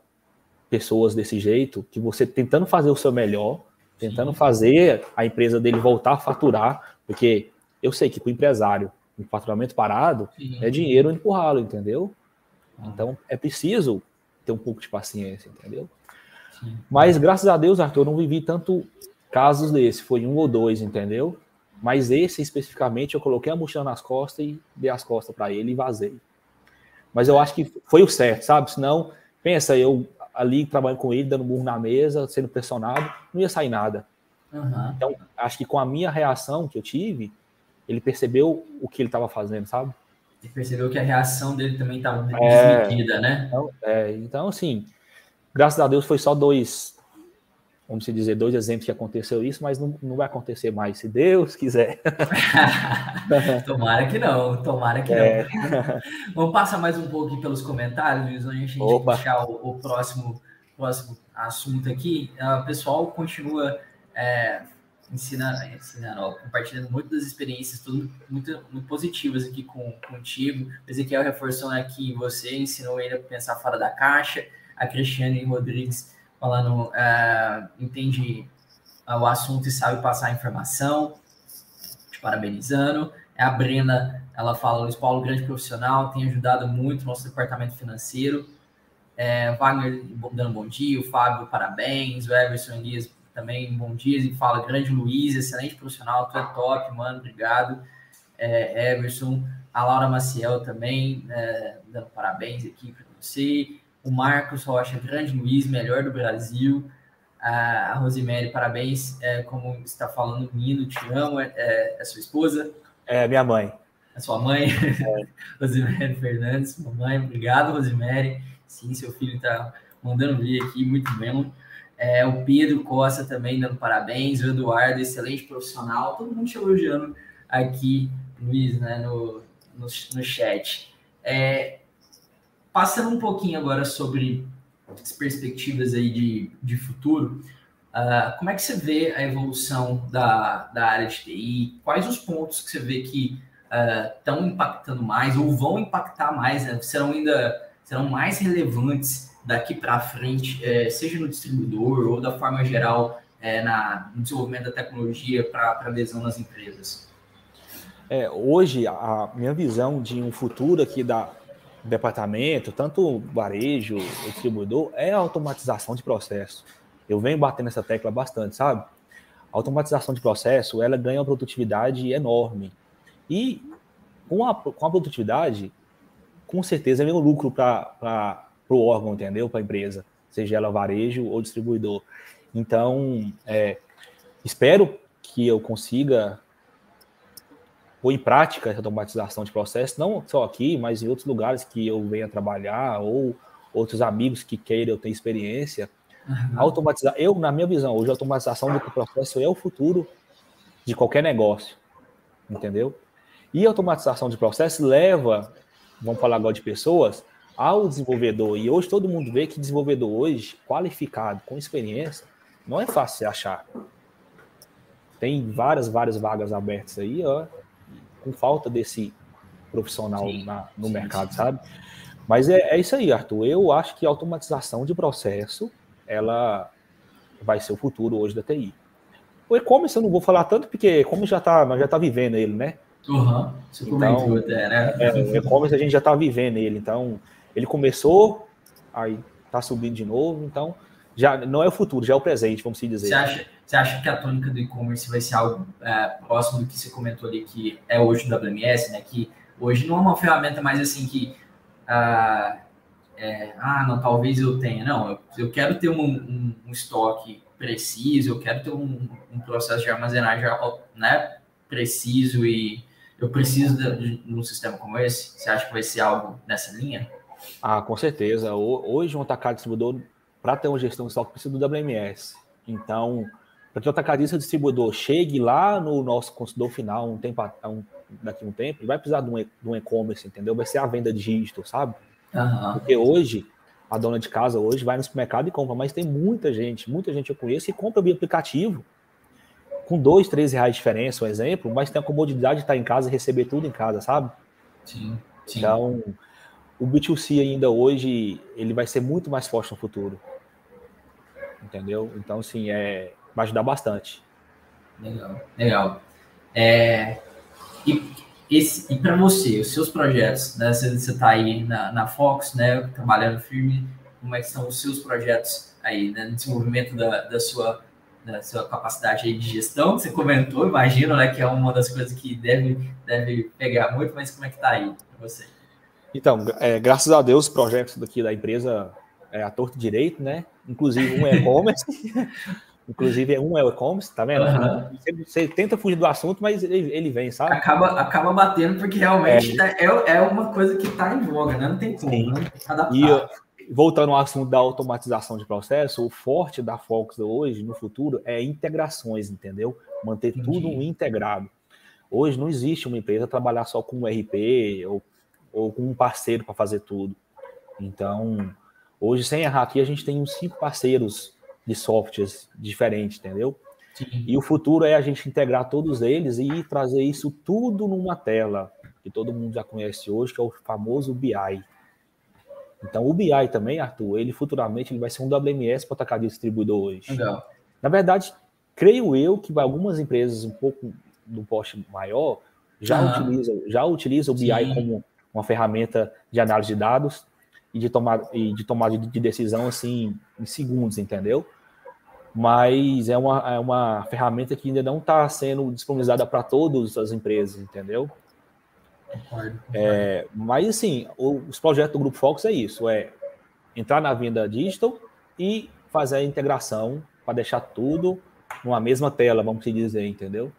pessoas desse jeito, que você tentando fazer o seu melhor, tentando Sim. fazer a empresa dele voltar a faturar, porque eu sei que para o empresário, um faturamento parado Sim. é dinheiro empurrá-lo, entendeu? Ah. Então é preciso ter um pouco de paciência, entendeu? Sim. Mas graças a Deus, Arthur, não vivi tanto casos desse, foi um ou dois, entendeu? Mas esse especificamente eu coloquei a mochila nas costas e dei as costas para ele e vazei. Mas eu acho que foi o certo, sabe? Senão, pensa, eu ali trabalhando com ele, dando burro na mesa, sendo pressionado, não ia sair nada. Uhum. Então, acho que com a minha reação que eu tive, ele percebeu o que ele estava fazendo, sabe? Ele percebeu que a reação dele também estava é, desmedida, né? Então, é, então, assim, graças a Deus foi só dois, vamos dizer, dois exemplos que aconteceu isso, mas não, não vai acontecer mais, se Deus quiser. tomara que não, tomara que é. não. Vamos passar mais um pouco pelos comentários, Luiz, antes de a gente puxar o, o, próximo, próximo assunto aqui. Ah, o pessoal continua é, ensinando, ensinando compartilhando muito das experiências, tudo muito, muito positivas aqui com, contigo. Ezequiel reforçando aqui você, ensinou ele a pensar fora da caixa. A Cristiane Rodrigues falando, uh, entende uh, o assunto e sabe passar a informação, te parabenizando. É a Brena, ela fala, Luiz Paulo, grande profissional, tem ajudado muito nosso departamento financeiro. É, Wagner dando bom dia, o Fábio, parabéns, o Everson Elias também, bom dia, e fala, grande Luiz, excelente profissional, tu é top, mano, obrigado. É, Everson, a Laura Maciel também, é, dando parabéns aqui para você. o Marcos Rocha, grande Luiz, melhor do Brasil, a Rosemary, parabéns, é, como está falando, Nino, te amo, é, é, é sua esposa? É, minha mãe. É sua mãe? É. Rosemary Fernandes, mamãe, obrigado, Rosemary. Sim, seu filho está mandando ver aqui, muito bem. É, o Pedro Costa também dando parabéns, o Eduardo, excelente profissional, todo mundo te elogiando aqui, Luiz, né, no, no, no chat. É, passando um pouquinho agora sobre as perspectivas aí de, de futuro, uh, como é que você vê a evolução da, da área de TI? Quais os pontos que você vê que estão uh, impactando mais ou vão impactar mais, né? serão ainda serão mais relevantes daqui para frente, é, seja no distribuidor ou da forma geral é, na, no desenvolvimento da tecnologia para adesão nas empresas? É, hoje, a minha visão de um futuro aqui da, departamento, tanto varejo, distribuidor, é a automatização de processo. Eu venho batendo essa tecla bastante, sabe? A automatização de processo, ela ganha uma produtividade enorme. E com a, com a produtividade, com certeza vem o lucro para o órgão, entendeu? Para a empresa, seja ela varejo ou distribuidor. Então, é, espero que eu consiga pôr em prática essa automatização de processo, não só aqui, mas em outros lugares que eu venha trabalhar ou outros amigos que queiram ter experiência. Uhum. Automatizar, eu, na minha visão, hoje a automatização do processo é o futuro de qualquer negócio, entendeu? E automatização de processo leva, vamos falar agora de pessoas, ao desenvolvedor. E hoje todo mundo vê que desenvolvedor hoje, qualificado, com experiência, não é fácil de achar. Tem várias, várias vagas abertas aí, ó, com falta desse profissional na, no sim, mercado, sim. sabe? Mas é, é, isso aí, Arthur. Eu acho que a automatização de processo, ela vai ser o futuro hoje da TI. O e-commerce eu não vou falar tanto, porque como já está já tá vivendo ele, né? Uhum. Você então, até, né? É, o e-commerce a gente já está vivendo ele. Então, ele começou, aí está subindo de novo. Então, já não é o futuro, já é o presente, vamos dizer. Você acha, você acha que a tônica do e-commerce vai ser algo é, próximo do que você comentou ali, que é hoje o WMS, né? Que hoje não é uma ferramenta mais assim que. Ah, é, ah não, talvez eu tenha. Não, eu, eu quero ter um, um, um, estoque preciso, eu quero ter um, um processo de armazenagem né, preciso e eu preciso de, um sistema como esse. Você acha que vai ser algo nessa linha? Ah, com certeza. Hoje um atacado distribuidor para ter uma gestão de estoque precisa do WMS. Então, para que o atacadista distribuidor chegue lá no nosso consumidor final um tempo, um, daqui a um tempo, ele vai precisar de um e-commerce, entendeu? Vai ser a venda digital, sabe? Uhum. Porque hoje, a dona de casa hoje vai no supermercado e compra, mas tem muita gente, muita gente eu conheço e compra via aplicativo com dois, três reais de diferença, um exemplo, mas tem a comodidade de estar em casa e receber tudo em casa, sabe? Sim, sim. Então, o B2C ainda hoje, ele vai ser muito mais forte no futuro entendeu? Então, assim, é, vai ajudar bastante. Legal, legal. É, e e para você, os seus projetos, né? Você está aí na, na Fox, né? Trabalhando firme, como é que são os seus projetos aí, né? No desenvolvimento da, da sua da sua capacidade de gestão, que você comentou, imagino, né, que é uma das coisas que deve, deve pegar muito, mas como é que está aí para você? Então, é, graças a Deus, os projetos daqui da empresa é, a torto direito, né? Inclusive um é e-commerce. Inclusive, um é e-commerce, tá vendo? Uhum. Você, você, tenta fugir do assunto, mas ele, ele vem, sabe? Acaba, acaba batendo, porque realmente é, é, é uma coisa que está em voga, né? Não tem como, Sim. né? E voltando ao assunto da automatização de processo, o forte da Fox hoje, no futuro, é integrações, entendeu? Manter Entendi. tudo integrado. Hoje não existe uma empresa trabalhar só com um RP ou, ou com um parceiro para fazer tudo. Então, Hoje, sem errar aqui, a gente tem uns cinco parceiros de softwares diferentes, entendeu? Sim. E o futuro é a gente integrar todos eles e trazer isso tudo numa tela, que todo mundo já conhece hoje, que é o famoso BI. Então, o BI também, Arthur, ele futuramente ele vai ser um WMS para atacar distribuidor hoje. Legal. Na verdade, creio eu que algumas empresas um pouco do poste maior já, uhum. utilizam, já utilizam o BI Sim. como uma ferramenta de análise de dados e de tomar e de tomada de decisão assim em segundos, entendeu? Mas é uma, é uma ferramenta que ainda não está sendo disponibilizada para todas as empresas, entendeu? É, mas assim, os projetos do Grupo Fox é isso, é entrar na venda digital e fazer a integração para deixar tudo numa mesma tela, vamos dizer, entendeu?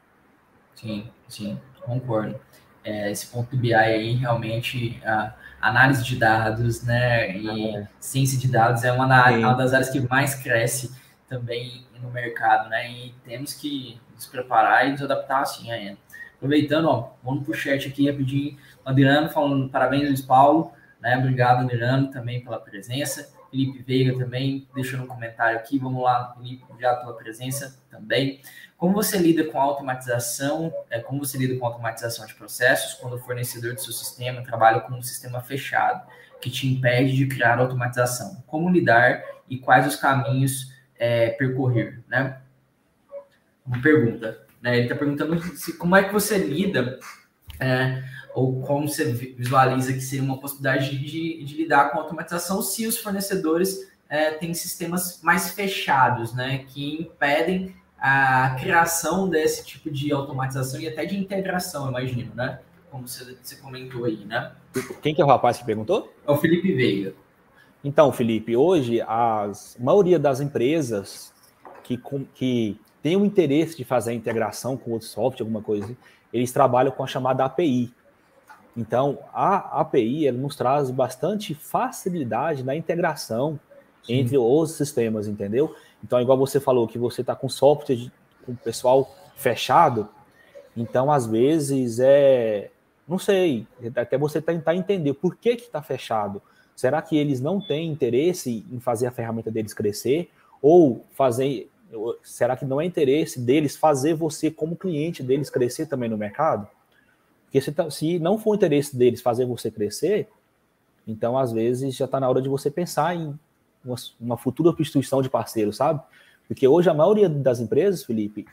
Sim, sim, concordo. É, esse ponto do BI aí, realmente, a análise de dados, né, e é. ciência de dados é uma, uma, das áreas que mais cresce também no mercado, né, e temos que nos preparar e nos adaptar assim ainda. Aproveitando, ó, vamos pro chat aqui rapidinho. Adriano falando parabéns, Luiz Paulo, né, obrigado, Adriano, também pela presença. Felipe Veiga também, deixando um comentário aqui. Vamos lá, Felipe, já pela presença também. Como você lida com automatização? É, como você lida com automatização de processos quando o fornecedor do seu sistema trabalha com um sistema fechado que te impede de criar automatização? Como lidar e quais os caminhos é, percorrer, né? Uma pergunta. Né? Ele está perguntando se, como é que você lida é, ou como você visualiza que seria uma possibilidade de, de lidar com automatização se os fornecedores é, têm sistemas mais fechados, né, que impedem a criação desse tipo de automatização e até de integração, imagino, né? Como você, você comentou aí, né? Quem que é o rapaz que perguntou? É o Felipe Veiga. Então, Felipe, hoje a maioria das empresas que, que tem o interesse de fazer a integração com outro software, alguma coisa, eles trabalham com a chamada API, então, a API nos traz bastante facilidade na integração Sim. entre os sistemas, entendeu? Então, igual você falou que você está com software com o pessoal fechado, então às vezes é, não sei, até você tentar entender por que está fechado. Será que eles não têm interesse em fazer a ferramenta deles crescer ou fazer? Será que não é interesse deles fazer você como cliente deles crescer também no mercado? Porque se, tá, se não for interesse deles fazer você crescer, então às vezes já está na hora de você pensar em uma, uma futura substituição de parceiro, sabe? Porque hoje a maioria das empresas, Felipe,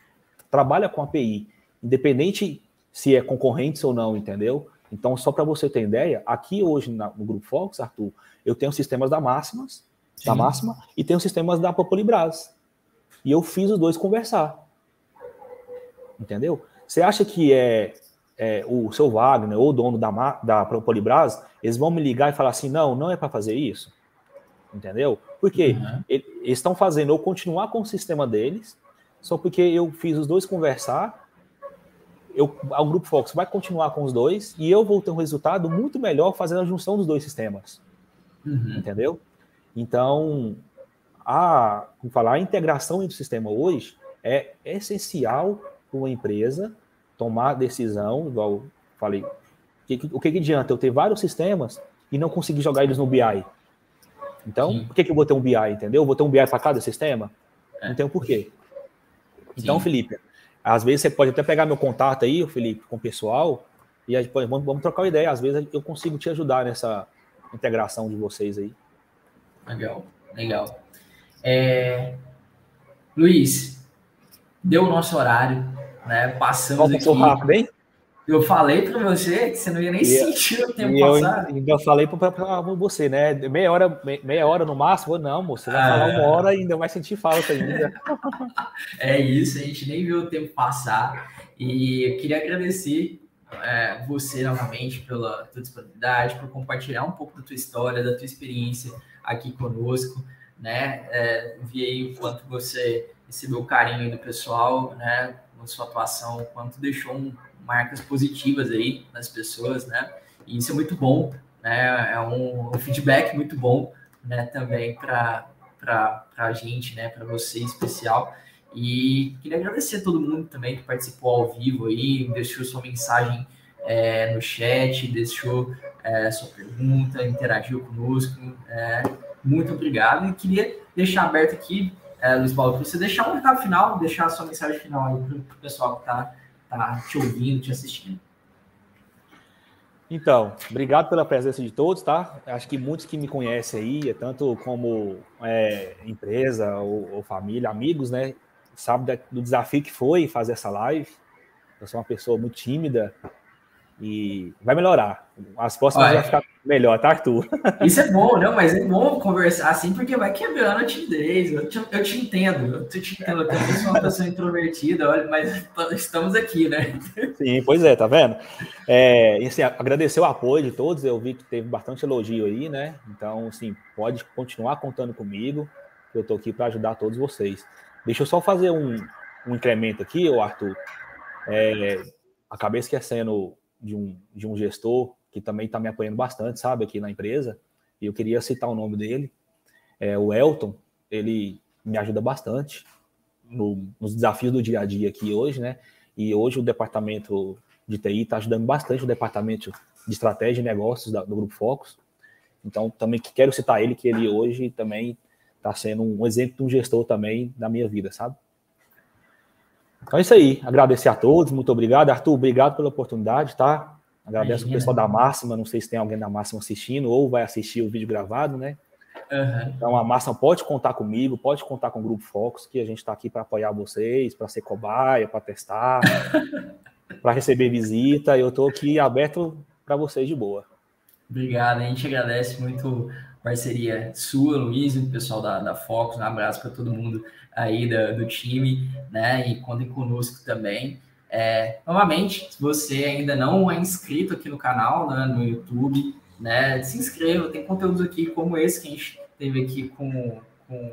trabalha com API, independente se é concorrente ou não, entendeu? Então, só para você ter ideia, aqui hoje na, no Grupo Fox, Arthur, eu tenho sistemas da Máximas, Sim. da Máxima, e tenho sistemas da Popolibras. E eu fiz os dois conversar. Entendeu? Você acha que é é, o seu Wagner ou o dono da, da Polibras, eles vão me ligar e falar assim: não, não é para fazer isso. Entendeu? Porque uhum. eles estão fazendo eu continuar com o sistema deles, só porque eu fiz os dois conversar. Eu, o Grupo Fox vai continuar com os dois e eu vou ter um resultado muito melhor fazendo a junção dos dois sistemas. Uhum. Entendeu? Então, a, falar, a integração entre o sistema hoje é essencial para uma empresa tomar decisão, igual falei, o que, que adianta eu ter vários sistemas e não conseguir jogar eles no BI? Então, Sim. por que, que eu vou ter um BI, entendeu? Eu vou ter um BI para cada sistema? É. Não tem um porquê. Então, Sim. Felipe, às vezes você pode até pegar meu contato aí, Felipe, com o pessoal, e aí, vamos, vamos trocar uma ideia. Às vezes eu consigo te ajudar nessa integração de vocês aí. Legal, legal. É... Luiz, deu o nosso horário né? Passamos aqui. rápido, hein? Eu falei para você que você não ia nem e, sentir o tempo passar. Eu ainda falei para você, né? Meia hora, meia hora no máximo, não, moço. Você vai ah, falar uma hora e ainda vai sentir falta ainda. é isso, a gente nem viu o tempo passar. E eu queria agradecer é, você novamente pela tua disponibilidade, por compartilhar um pouco da tua história, da tua experiência aqui conosco, né? É, vi aí o quanto você recebeu o carinho do pessoal, né? com sua atuação, quanto deixou um, marcas positivas aí nas pessoas, né? E isso é muito bom, né? É um, feedback muito bom, né? Também para a gente, né? Para você em especial. E queria agradecer a todo mundo também que participou ao vivo aí, deixou sua mensagem é, no chat, deixou é, sua pergunta, interagiu conosco. É, muito obrigado. E queria deixar aberto aqui é, Luiz Paulo, para você deixar um recado final, deixar a sua mensagem final aí para o pessoal que está tá te ouvindo, te assistindo. Então, obrigado pela presença de todos, tá? Acho que muitos que me conhecem aí, tanto como é, empresa ou, ou, família, amigos, né? Sabe do desafio que foi fazer essa live. Eu sou uma pessoa muito tímida E vai melhorar. As próximas Olha, vai ficar melhor, tá, Arthur? Isso é bom, não, mas é bom conversar assim, porque vai quebrando a timidez. Eu te, eu te entendo, eu te entendo. Eu também sou uma pessoa introvertida, olha, mas estamos aqui, né? Sim, pois é, tá vendo? É, e, assim, agradecer o apoio de todos, eu vi que teve bastante elogio aí, né? Então, assim, pode continuar contando comigo, eu tô aqui para ajudar todos vocês. Deixa eu só fazer um, um incremento aqui, Arthur. É, acabei esquecendo de um, de um gestor que também está me apoiando bastante, sabe, aqui na empresa, e eu queria citar o nome dele, é o Elton, ele me ajuda bastante no, nos desafios do dia a dia aqui hoje, né, e hoje o departamento de TI está ajudando bastante o departamento de estratégia e negócios da, do Grupo Focus, então também quero citar ele, que ele hoje também está sendo um exemplo de um gestor também da minha vida, sabe? Então é isso aí. Agradecer a todos, muito obrigado. Arthur, obrigado pela oportunidade, tá? Agradeço o pessoal da Máxima, não sei se tem alguém da Máxima assistindo ou vai assistir o vídeo gravado, né? Uhum. Então a Máxima pode contar comigo, pode contar com o Grupo Focus, que a gente está aqui para apoiar vocês, para ser cobaia, para testar, para receber visita. Eu estou aqui aberto para vocês de boa. Obrigado, a gente agradece muito parceria sua, Luiz, e o pessoal da, da Focus. Um abraço para todo mundo aí da, do time, né? E contem conosco também. É, novamente, se você ainda não é inscrito aqui no canal, né, no YouTube, né, se inscreva. Tem conteúdos aqui como esse que a gente teve aqui com, com,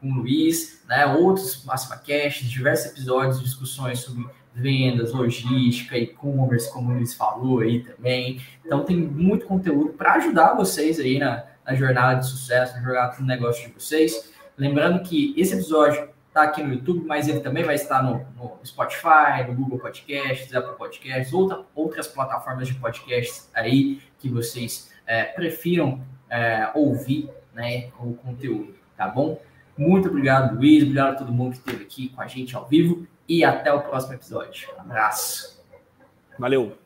com o Luiz, né, outros Máxima Cash, diversos episódios, discussões sobre vendas, logística, e-commerce, como o Luiz falou aí também. Então tem muito conteúdo para ajudar vocês aí na, na jornada de sucesso, na jornada do negócio de vocês. Lembrando que esse episódio está aqui no YouTube, mas ele também vai estar no, no, Spotify, no Google Podcasts, Apple Podcasts, outra, outras plataformas de podcasts aí que vocês é, prefiram é, ouvir né, o conteúdo, tá bom? Muito obrigado, Luiz. Obrigado a todo mundo que esteve aqui com a gente ao vivo. E até o próximo episódio. Um abraço. Valeu.